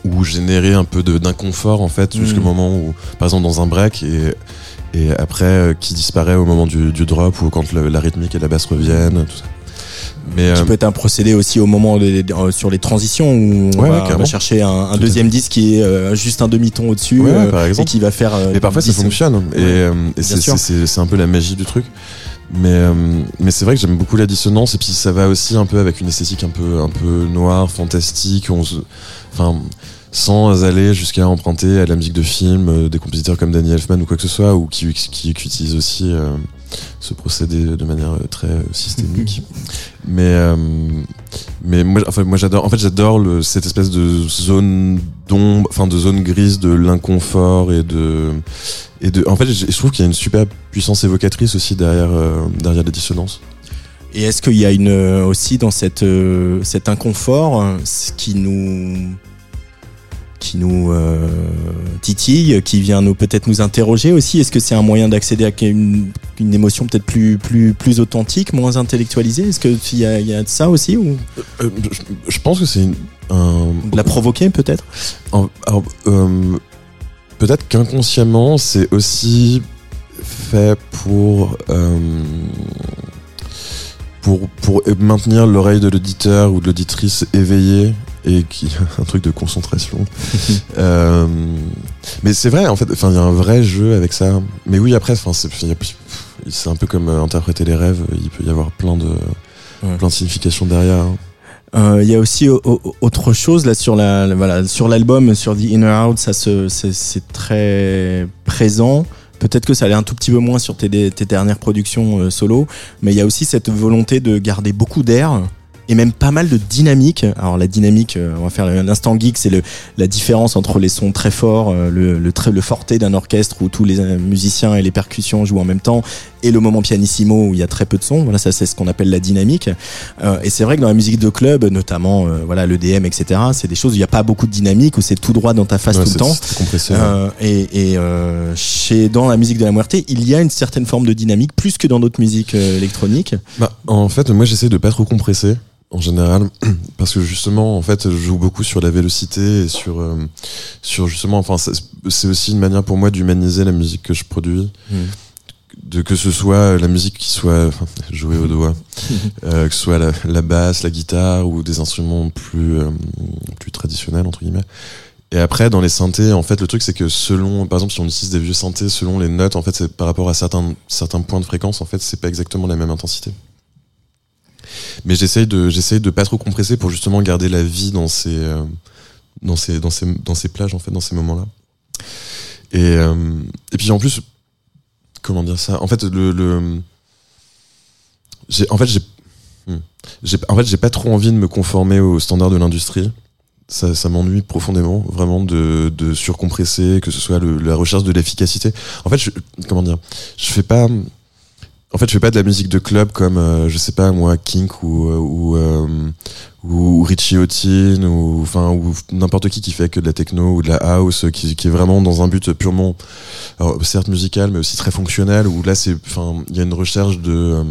ou générer un peu d'inconfort en fait jusqu'au Mm. moment où par exemple dans un break et et après euh, qui disparaît au moment du, du drop ou quand le- la rythmique et la basse reviennent tout ça mais Qui euh, peut être un procédé aussi au moment euh, sur les transitions où on, Ouais, va, ouais, on va carrément. chercher un, deuxième disque qui est euh, juste un demi-ton au-dessus Ouais, et qui va faire. mais parfois ça fonctionne et, euh, et c'est- sûr. c'est un peu la magie du truc mais mais c'est vrai que j'aime beaucoup la dissonance et puis ça va aussi un peu avec une esthétique un peu un peu noire fantastique on se- enfin sans aller jusqu'à emprunter à la musique de film euh, des compositeurs comme Danny Elfman ou quoi que ce soit ou qui, qui, qui utilisent aussi euh, ce procédé de manière euh, très systémique. Mais euh, mais moi enfin moi j'adore en fait j'adore le cette espèce de zone d'ombre enfin de zone grise de l'inconfort et de et de en fait je je trouve qu'il y a une super puissance évocatrice aussi derrière euh, derrière les dissonances Et est-ce qu'il y a une euh, aussi dans cette euh, cet inconfort euh, ce qui nous qui nous euh, titille, qui vient nous peut-être nous interroger aussi? Est-ce que c'est un moyen d'accéder à une, une émotion peut-être plus plus plus authentique, moins intellectualisée? Est-ce que il y y a de ça aussi ou? Euh, je, je pense que c'est un de la provoquer peut-être? Euh, peut-être qu'inconsciemment, c'est aussi fait pour pour pour maintenir l'oreille de l'auditeur ou de l'auditrice éveillée et qui un truc de concentration. Euh, mais c'est vrai en fait. Enfin, il y a un vrai jeu avec ça. Mais oui, après, enfin, c'est un peu comme euh, interpréter les rêves. Il peut y avoir plein de Ouais. plein de significations derrière. hein. Euh, Il y a aussi au- au- autre chose là sur la, voilà sur l'album sur The Inner Out ça c'est très présent peut-être que ça allait un tout petit peu moins sur tes, dernières productions euh, solo mais il y a aussi cette volonté de garder beaucoup d'air et même pas mal de dynamique alors la dynamique euh, on va faire l'instant geek c'est le la différence entre les sons très forts euh, le le, très, le forté d'un orchestre où tous les euh, musiciens et les percussions jouent en même temps et le moment pianissimo où il y a très peu de son voilà ça c'est ce qu'on appelle la dynamique euh, et c'est vrai que dans la musique de club, notamment euh, voilà le DM, etc., c'est des choses où il n'y a pas beaucoup de dynamique, où c'est tout droit dans ta face Ouais, tout le temps. c'est compressé. ouais. Euh, et et euh, chez dans la musique de la Muerte, il y a une certaine forme de dynamique, plus que dans d'autres musiques électroniques. Bah, en fait, moi, j'essaie de pas trop compresser en général, parce que justement, en fait, je joue beaucoup sur la vélocité et sur, euh, sur justement, enfin, c'est aussi une manière pour moi d'humaniser la musique que je produis. Mm. De que ce soit la musique qui soit enfin, jouée au doigt, euh, que ce soit la, la basse, la guitare ou des instruments plus euh, plus traditionnels entre guillemets. Et après, dans les synthés, en fait, le truc c'est que selon, par exemple, si on utilise des vieux synthés, selon les notes, en fait, c'est par rapport à certains certains points de fréquence, en fait, c'est pas exactement la même intensité. Mais j'essaye de j'essaye de pas trop compresser pour justement garder la vie dans ces euh, dans ces, dans ces, dans ces plages, en fait, dans ces moments-là. Et, euh, et puis en plus, comment dire ça? En fait, le, j'ai, en fait, hmm. j'ai, en fait, j'ai pas trop envie de me conformer aux standards de l'industrie. Ça, m'ennuie profondément, vraiment de, de surcompresser, que ce soit la recherche de l'efficacité. En fait, je, comment dire? Je fais pas. En fait, je fais pas de la musique de club comme, euh, je sais pas moi, Kink ou euh, ou, euh, ou Richie Houghton ou enfin ou n'importe qui qui fait que de la techno ou de la house, qui, est vraiment dans un but purement, certes musical, mais aussi très fonctionnel. Où là, c'est, enfin, il y a une recherche de euh,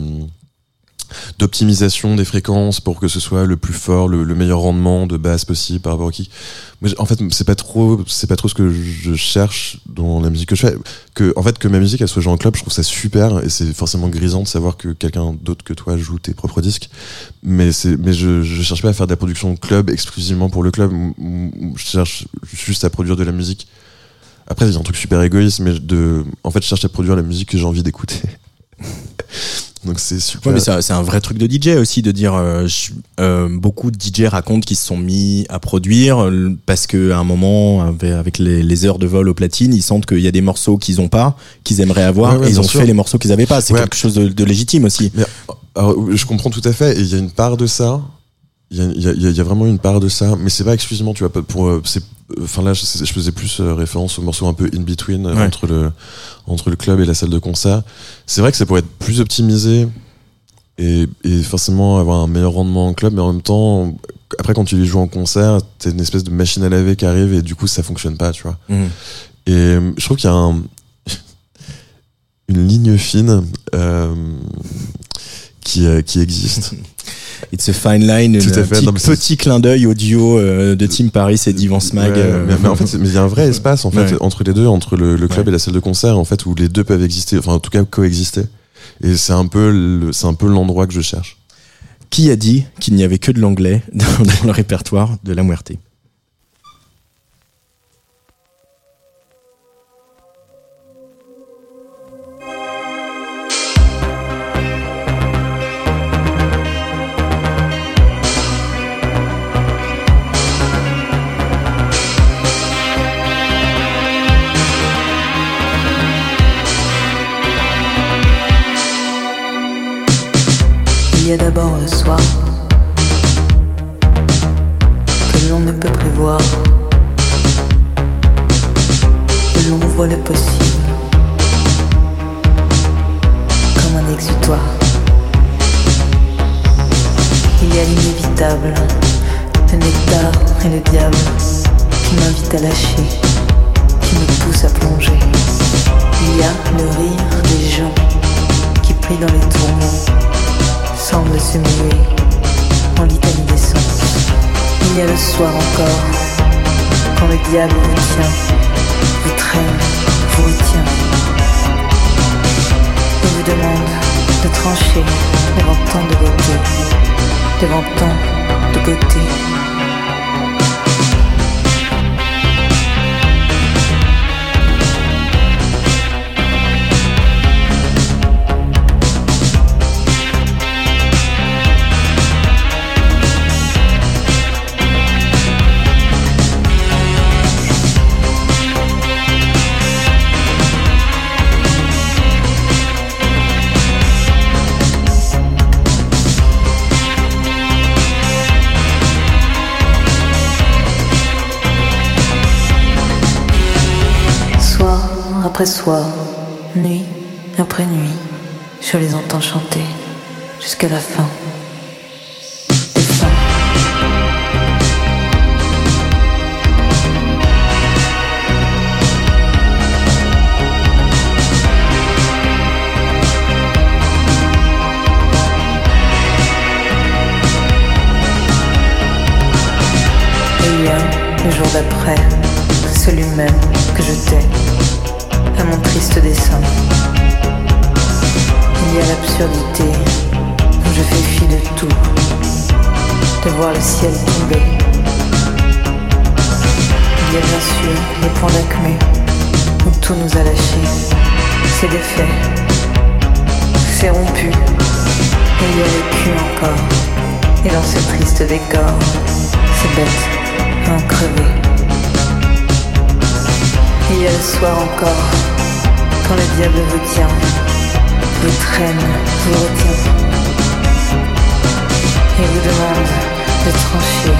d'optimisation des fréquences pour que ce soit le plus fort, le, le meilleur rendement de basse possible par rapport au kick. Moi, j'- en fait, c'est pas trop, c'est pas trop ce que je cherche dans la musique que je fais. Que, en fait, que ma musique elle soit jouée en club, je trouve ça super et c'est forcément grisant de savoir que quelqu'un d'autre que toi joue tes propres disques. Mais c'est, mais je, je cherche pas à faire de la production club exclusivement pour le club. Je cherche juste à produire de la musique. Après, a un truc super égoïste, mais de, en fait, je cherche à produire la musique que j'ai envie d'écouter. Donc c'est super. Ouais, c'est un- vrai truc de DJ aussi de dire euh, je- euh, beaucoup de DJ racontent qu'ils se sont mis à produire euh, parce que à un moment avec- les, les heures de vol au platine ils sentent qu'il y a des morceaux qu'ils ont pas qu'ils aimeraient avoir Ouais, ouais, et ils ont sûr. fait les morceaux qu'ils avaient pas c'est quelque chose de, de légitime aussi Mais alors, je comprends tout à fait, et il y a une part de ça. Il y a, y a- y a- vraiment une part de ça, mais c'est pas exclusivement, tu vois, pour. euh, c'est- Enfin là, je, je faisais plus euh, référence au morceau un peu in between euh, Ouais. entre le entre le club et la salle de concert. C'est vrai que ça pourrait être plus optimisé et, et forcément avoir un meilleur rendement en club, mais en même temps, après quand tu les joues en concert, t'as une espèce de machine à laver qui arrive et du coup ça fonctionne pas, tu vois. Mhm. Et euh, je trouve qu'il y a un, une ligne fine euh, qui, euh, qui existe. It's a fine line Tout à un fait, petit, non, mais c'est- petit clin d'œil au duo euh, de Tim Paris et d'Ivan Smag Ouais, euh, mais, mais en fait, c'est- mais il y a un vrai espace en fait Ouais. entre les deux, entre le, le club Ouais. et la salle de concert, en fait, où les deux peuvent exister, enfin en tout cas coexister. Et c'est un peu, le- c'est un peu l'endroit que je cherche. qui a dit qu'il n'y avait que de l'anglais dans, dans le répertoire de la Muerte? Le possible comme un exutoire. Il y a l'inévitable, le nectar et le diable qui m'invitent à lâcher, qui me poussent à plonger. Il y a le rire des gens qui prient dans les tourments semble se muer en litanie des. Il y a le soir encore, quand le diable vous tient, vous traîne, vous vous demande de trancher devant tant de beauté, devant tant de beauté. Après soir, nuit après nuit, je les entends chanter jusqu'à la fin. Le jour d'après, celui même que je tais, à mon triste dessin. Il y a l'absurdité où je fais fi de tout, de voir le ciel tomber. Il y a bien sûr les points d'acmé où tout nous a lâchés. C'est défait, c'est rompu, et il y a culs encore. Et dans ce triste décor, c'est bête, à en crever. Le soir encore, quand le diable vous tient, vous traîne, vous retient, et vous demande de trancher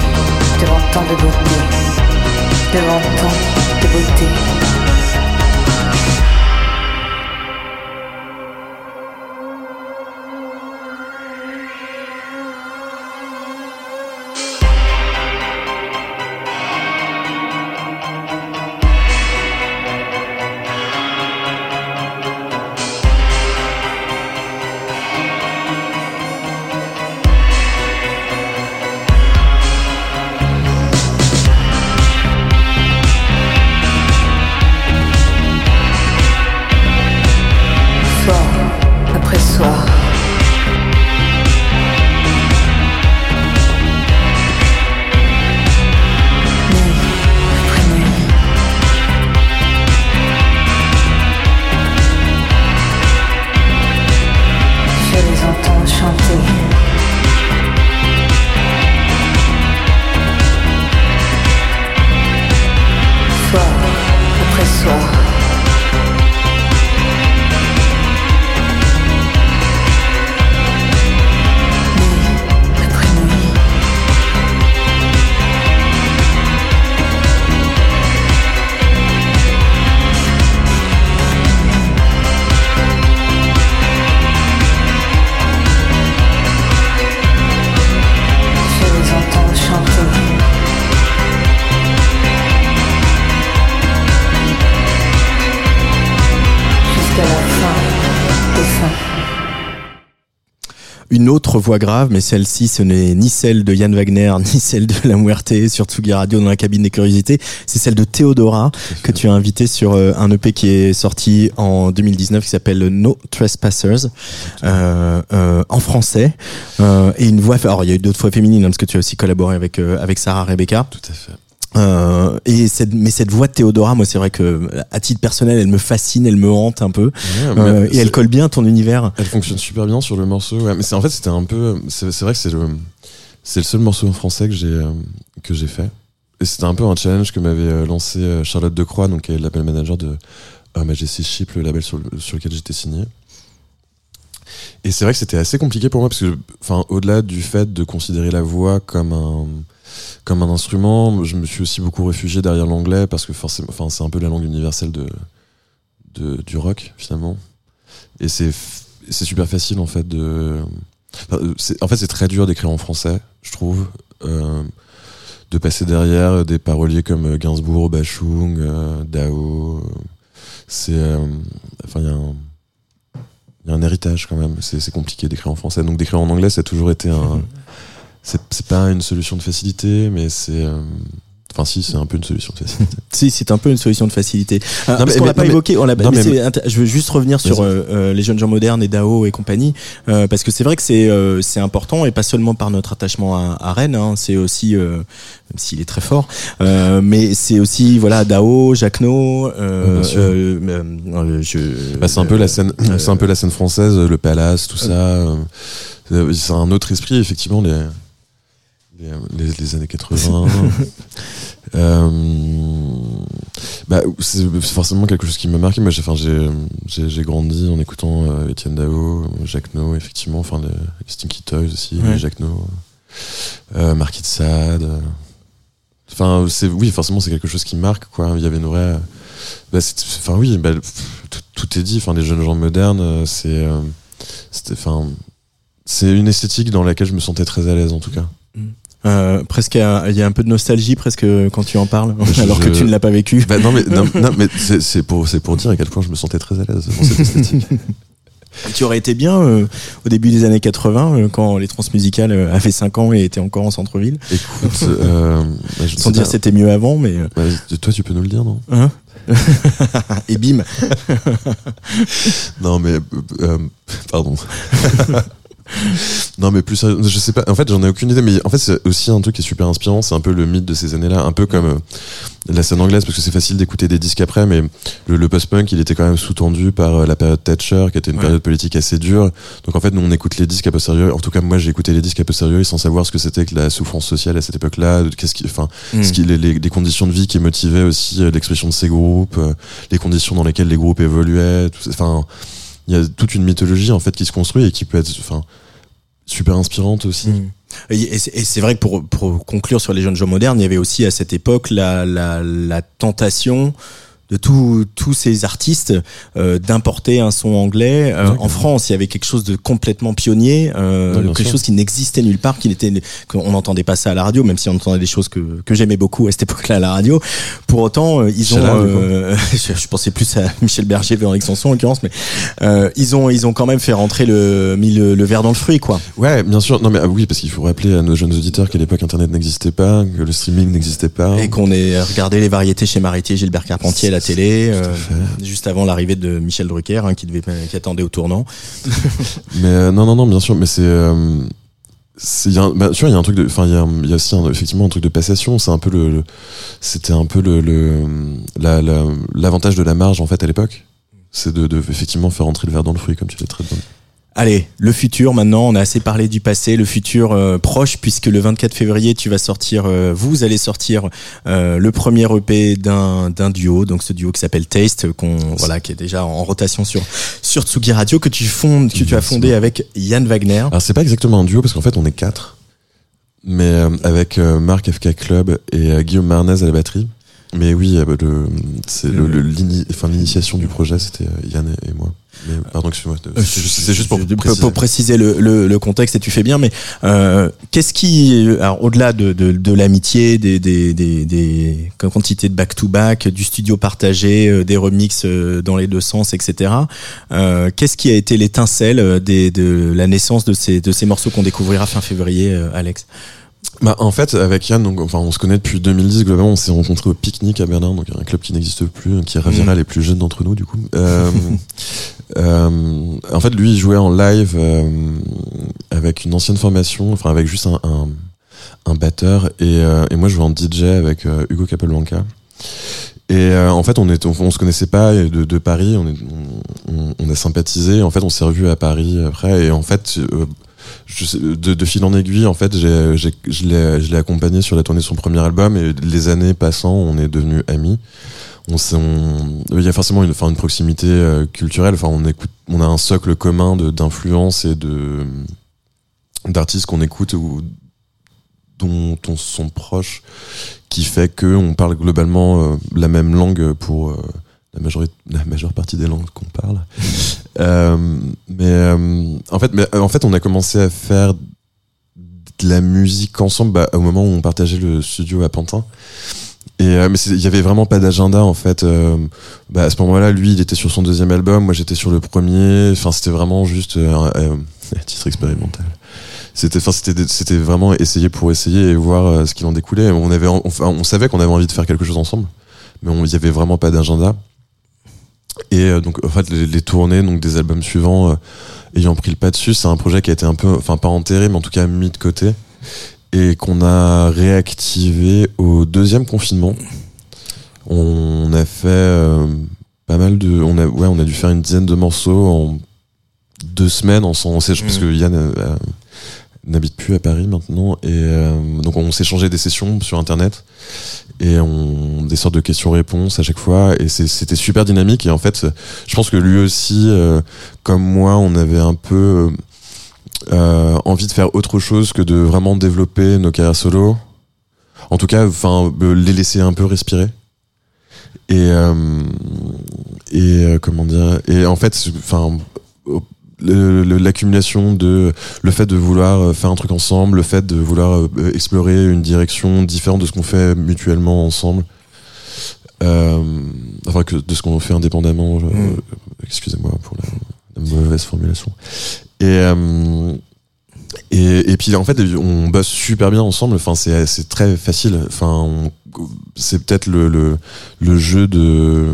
devant tant de beauté, devant tant de beauté. Voix grave, mais celle-ci, ce n'est ni celle de Yann Wagner, ni celle de La Muerte sur Tsugi Radio dans la cabine des curiosités. C'est celle de Théodora, que tu as invité sur euh, un EP qui est sorti en 2019 qui s'appelle No Trespassers, euh, euh, en français. Euh, et une voix, alors il y a eu d'autres voix féminines, hein, parce que tu as aussi collaboré avec, avec Sarah Rebecca. Tout à fait. Euh, et cette, mais cette voix de Théodora, moi, c'est vrai que à titre personnel, elle me fascine, elle me hante un peu, Ouais, Euh, et elle colle bien ton univers. Elle fonctionne super bien sur le morceau. Ouais, mais c'est en fait c'était un peu. C'est vrai que c'est le c'est le seul morceau en français que j'ai euh, que j'ai fait. Et c'était un peu un challenge que m'avait euh, lancé Charlotte Decroix, donc qui est label manager de euh, Majesty Ship, le label sur, le- sur lequel j'étais signé. Et c'est vrai que c'était assez compliqué pour moi parce que, enfin, au-delà du fait de considérer la voix comme un comme un instrument, je me suis aussi beaucoup réfugié derrière l'anglais parce que forcément, enfin, c'est un peu la langue universelle de, du rock finalement. Et c'est super facile en fait de. euh, en fait, c'est très dur d'écrire en français, je trouve. euh, de passer derrière des paroliers comme Gainsbourg, Bachung, euh, Dao. C'est. Enfin, il y a un. Héritage quand même. C'est compliqué d'écrire en français. Donc d'écrire en anglais, ça a toujours été un. C'est pas une solution de facilité, mais c'est. euh, Enfin, si, c'est un peu une solution de facilité. Si, c'est un peu une solution de facilité. Ah, parce mais- qu'on l'a pas non, mais- évoqué. On l'a. non, je veux juste revenir sur euh, euh, les jeunes gens modernes et Dao et compagnie, euh, parce que c'est vrai que c'est euh, c'est important et pas seulement par notre attachement à, à Rennes. Hein, c'est aussi, euh, même s'il est très fort, euh, mais c'est aussi voilà Dao, Jacquenot. Euh, euh, euh, Bah, c'est un peu la scène, c'est un peu la scène française, le palace, tout ça. c'est- C'est un autre esprit, effectivement, les les, années 80. euh, bah, c'est forcément quelque chose qui m'a marqué. Moi, j'ai, enfin, j'ai, grandi en écoutant euh, Étienne Dao, Jacques No, effectivement, enfin les, les Stinky Toys aussi, Ouais. Jacques No, euh, Marquis de Sade. euh. Enfin, c'est oui, forcément, c'est quelque chose qui marque, quoi. Il y avait une vraie. Bah, c'est- enfin oui, bah, tout, tout est dit. Enfin, les jeunes gens modernes, euh, c'est, euh, c'était, enfin, c'est une esthétique dans laquelle je me sentais très à l'aise, en tout cas. Euh, presque, il y a un peu de nostalgie presque quand tu en parles, Je- alors que tu ne l'as pas vécu. Bah, non, mais non, non, mais c'est, pour, c'est pour dire à quel point je me sentais très à l'aise dans cette esthétique. Tu aurais été bien euh, au début des années 80 euh, quand les transmusicales euh, avaient 5 ans et étaient encore en centre-ville. Écoute, euh, bah, je Sans dire c'était mieux avant, mais euh, Bah, toi, tu peux nous le dire, non? Hein? Et bim. Non, mais euh, euh, pardon. Non, mais plus sérieux, je sais pas. En fait, j'en ai aucune idée. Mais en fait, c'est aussi un truc qui est super inspirant. C'est un peu le mythe de ces années-là, un peu comme euh, la scène anglaise, parce que c'est facile d'écouter des disques après. Mais le, le post-punk, il était quand même sous-tendu par euh, la période Thatcher, qui était une Ouais. période politique assez dure. Donc en fait, nous on écoute les disques à posteriori. En tout cas, moi, j'ai écouté les disques à posteriori sans savoir ce que c'était que la souffrance sociale à cette époque-là. Qu'est-ce qui, enfin, Mm. ce qui, les, les, les conditions de vie qui motivaient aussi euh, l'expression de ces groupes, les conditions dans lesquelles les groupes évoluaient. Enfin, il y a toute une mythologie en fait qui se construit et qui peut être, enfin, super inspirante aussi. Mm. Et c'est vrai que pour, pour conclure sur les jeunes gens modernes, il y avait aussi à cette époque la, la tentation de tous tous ces artistes euh, d'importer un son anglais Euh, en France il y avait quelque chose de complètement pionnier euh, quelque sûr. chose qui n'existait nulle part qui n'était qu'on n'entendait pas ça à la radio même si on entendait des choses que, que j'aimais beaucoup à cette époque-là à la radio pour autant euh, ils ont euh, je, je pensais plus à Michel Berger Véronique Sanson en l'occurrence mais euh, ils ont ils ont quand même fait rentrer le mis le, le verre dans le fruit quoi Ouais, bien sûr. Non, mais ah oui, parce qu'il faut rappeler à nos jeunes auditeurs qu'à l'époque Internet n'existait pas, que le streaming n'existait pas. Et qu'on ait regardé les variétés chez Maritier, Gilbert Carpentier la télé, euh, juste avant l'arrivée de Michel Drucker, hein, qui devait, qui attendait au tournant. Mais euh, non, non, non, bien sûr. Mais c'est, euh, il y a un- bah, tu vois, il y a un truc de, enfin, il y a, y aussi un- effectivement un truc de passation. C'est un peu le, le- c'était un peu le, le la, la- l'avantage de la marge en fait à l'époque. C'est de, de effectivement faire entrer le verre dans le fruit, comme tu l'as très bien. Allez, le futur maintenant, on a assez parlé du passé, le futur euh, proche, puisque le 24 février, tu vas sortir, euh, vous allez sortir euh, le premier EP d'un d'un duo, donc ce duo qui s'appelle Taste, qu'on voilà, qui est déjà en rotation sur sur Tsugi Radio, que tu fondes, que tu as fondé avec Yann Wagner. Alors c'est pas exactement un duo parce qu'en fait on est quatre, mais euh, avec euh, Marc FK Club et euh, Guillaume Marnez à la batterie. Mais oui, euh, le, c'est le, le- l'initiation du projet c'était Yann et, et moi. Mais pardon, excuse-moi. Euh, C'est juste, pour préciser. pour préciser le, le, le contexte et tu fais bien mais euh, qu'est-ce qui alors au-delà de, de, de l'amitié des, des, des, des quantités de back to back du studio partagé euh, des remixes euh, dans les deux sens etc euh, qu'est-ce qui a été l'étincelle de la naissance de ces de ces morceaux qu'on découvrira fin février Alex? Bah, en fait, avec Yann, donc, enfin, on se connaît depuis 2010. Globalement, on s'est rencontrés au pique-nique à Berlin, donc un club qui n'existe plus, qui ravira Mm. les plus jeunes d'entre nous, du coup. Euh, euh, en fait, lui, il jouait en live euh, avec une ancienne formation, enfin, avec juste un, un, un batteur, et, euh, et moi, je jouais en DJ avec euh, Hugo Capelblanca. Et euh, en fait, on, est, on, on se connaissait pas de, de Paris, on, est, on a sympathisé. En fait, on s'est revus à Paris après, et en fait, euh, de, fil en aiguille, en fait, je l'ai, accompagné sur la tournée de son premier album et les années passant, on est devenus amis. On il y a forcément une, enfin, une proximité euh, culturelle. Enfin, on écoute, on a un socle commun de, d'influence et de, d'artistes qu'on écoute ou dont on se sent proche, qui fait que on parle globalement euh, la même langue pour euh, la majorité, la majeure partie des langues qu'on parle. Euh, mais euh, en fait, mais, euh, en fait, on a commencé à faire de la musique ensemble bah, au moment où on partageait le studio à Pantin. Et euh, mais il y avait vraiment pas d'agenda en fait. Euh, bah, à ce moment-là, lui, il était sur son deuxième album, moi j'étais sur le premier. Enfin, c'était vraiment juste euh, un, titre expérimental. C'était, enfin, c'était, c'était vraiment essayer pour essayer et voir ce qu'il en découlait. On avait, on, on savait qu'on avait envie de faire quelque chose ensemble, mais il y avait vraiment pas d'agenda. Et euh, donc, en fait, les, les tournées, donc des albums suivants, euh, ayant pris le pas dessus, c'est un projet qui a été un peu, enfin pas enterré, mais en tout cas mis de côté, et qu'on a réactivé au deuxième confinement. On a fait euh, pas mal de, on a, ouais, on a dû faire une dizaine de morceaux en deux semaines on s'est- parce que Yann euh, euh, n'habite plus à Paris maintenant, et euh, donc on s'échangeait des sessions sur Internet et on des sortes de questions-réponses à chaque fois et c'était super dynamique et en fait je pense que lui aussi euh, comme moi on avait un peu euh, envie de faire autre chose que de vraiment développer nos carrières solo. En tout cas enfin euh, les laisser un peu respirer. Et euh, et euh, comment dire et en fait enfin l'accumulation de le fait de vouloir euh, faire un truc ensemble, le fait de vouloir euh, explorer une direction différente de ce qu'on fait mutuellement ensemble, euh, enfin que de ce qu'on fait indépendamment. Mm. Excusez-moi pour la, la mauvaise formulation. Et euh, et, et puis en fait on bosse super bien ensemble. Enfin c'est c'est très facile. Enfin on- c'est peut-être le, le le jeu de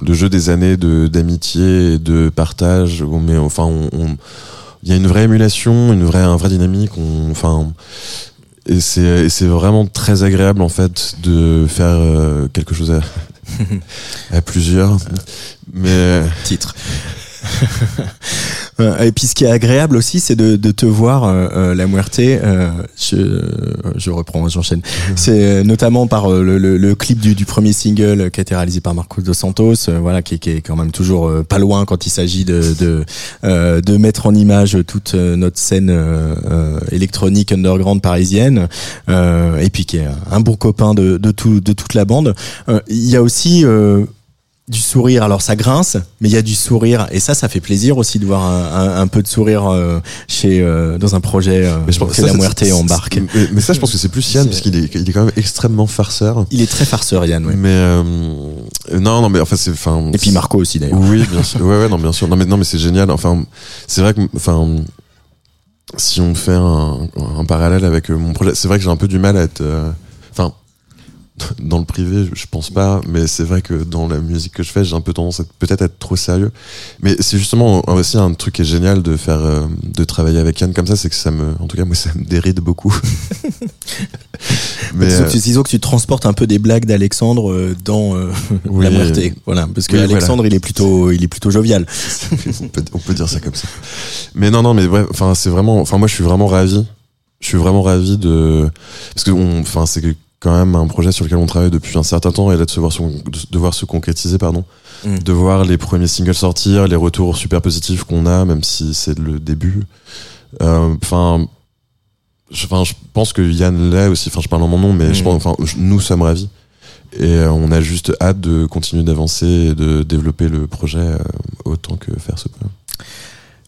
le jeu des années de d'amitié et de partage où met enfin on, on- il y a une vraie émulation, une vraie, un vrai dynamique. On, enfin, et c'est, c'est vraiment très agréable en fait de faire euh, quelque chose à, à plusieurs. Mais titre. Euh, Et puis ce qui est agréable aussi, c'est de, de te voir, euh, euh, la Muerte. euh, je, je reprends, j'enchaîne. C'est euh, notamment par le, le, le clip du, du premier single qui a été réalisé par Marcos dos Santos, voilà, qui, est- qui est quand même toujours pas loin quand il s'agit de de, euh, de mettre en image toute notre scène électronique underground parisienne. Euh, et puis qui est un bon copain de, de tout de toute la bande. Euh, Il y a aussi euh, du sourire. Alors ça grince, mais il y a du sourire et ça, ça fait plaisir aussi de voir un, un- un peu de sourire euh, chez euh, dans un projet euh, Mais je pense que ça, la Muerte embarque. Mais, mais ça, je pense que c'est plus Yann, parce qu'il est, il est quand même extrêmement farceur. Il est très farceur, Yann. Ouais. Mais euh, non, non, mais enfin, c'est, enfin. Et puis Marco aussi d'ailleurs. Oui, bien sûr. Ouais, ouais, non, bien sûr. Non, mais non, mais c'est génial. Enfin, c'est vrai que, enfin, si on fait un, un parallèle avec euh, mon projet, c'est vrai que j'ai un peu du mal à être, euh, dans le privé, je pense pas, mais c'est vrai que dans la musique que je fais, j'ai un peu tendance à être- peut-être être trop sérieux. Mais c'est justement aussi un truc qui est génial de faire, euh, de travailler avec Yann comme ça, c'est que ça me, en tout cas, moi, ça me déride beaucoup. mais disons, euh, que, tu- disons que tu transportes un peu des blagues d'Alexandre euh, dans euh, Oui. la Muerte. Voilà, parce que Oui, Alexandre, il est plutôt, il est plutôt jovial. on, peut, on peut dire ça comme ça. Mais non, non, mais ouais, enfin, c'est vraiment, enfin, moi, je suis vraiment ravi. Je suis vraiment ravi de, parce que, on- enfin, c'est quand même un projet sur lequel on travaille depuis un certain temps et là de se voir, se- de, voir se concrétiser, pardon, Mm. de voir les premiers singles sortir, les retours super positifs qu'on a, même si c'est le début. Euh, Enfin, je, enfin, je pense que Yann l'est aussi. Enfin, je parle en mon nom, mais je Mm. pense, enfin, je- nous sommes ravis. Et euh, on a juste hâte de continuer d'avancer et de développer le projet euh, autant que faire se peut.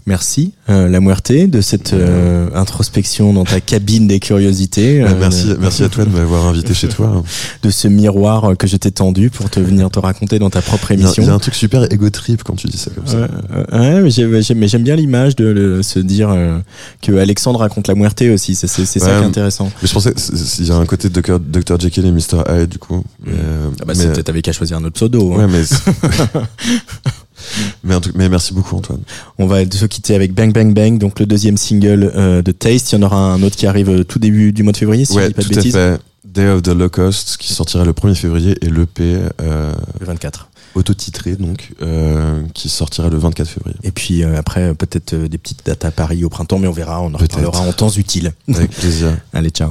Merci, euh, la Muerte, de cette euh, introspection dans ta cabine des curiosités. Euh, merci, merci à toi de m'avoir invité chez toi. de ce miroir que je t'ai tendu pour te venir te raconter dans ta propre Il émission. il y a un truc super égo trip quand tu dis ça comme ça. Ouais, ouais, mais j'aime- bien l'image de le- se dire que Alexandre raconte la muerte aussi. C'est c'est- c'est ça qui est intéressant. Mais je pensais qu'il y a un côté de Dr. Dr. Jekyll et Mr. Hyde du coup. Euh, Ah bah, mais- c'est- T'avais qu'à choisir un autre pseudo. hein. mais, mais, un truc- mais merci beaucoup Antoine. On va se quitter avec Bang Bang Bang, donc le deuxième single euh, de Taste. Il y en aura un autre qui arrive euh, tout début du mois de février, si je ouais, dis pas tout de à bêtises. fait. Day of the Locust qui sortira le 1er février et l'EP euh, Le 24. autotitré donc euh, qui sortira le 24 février. Et puis euh, après, peut-être des petites dates à Paris au printemps, mais on verra, on en reparlera en temps utile. Avec plaisir. Allez, ciao.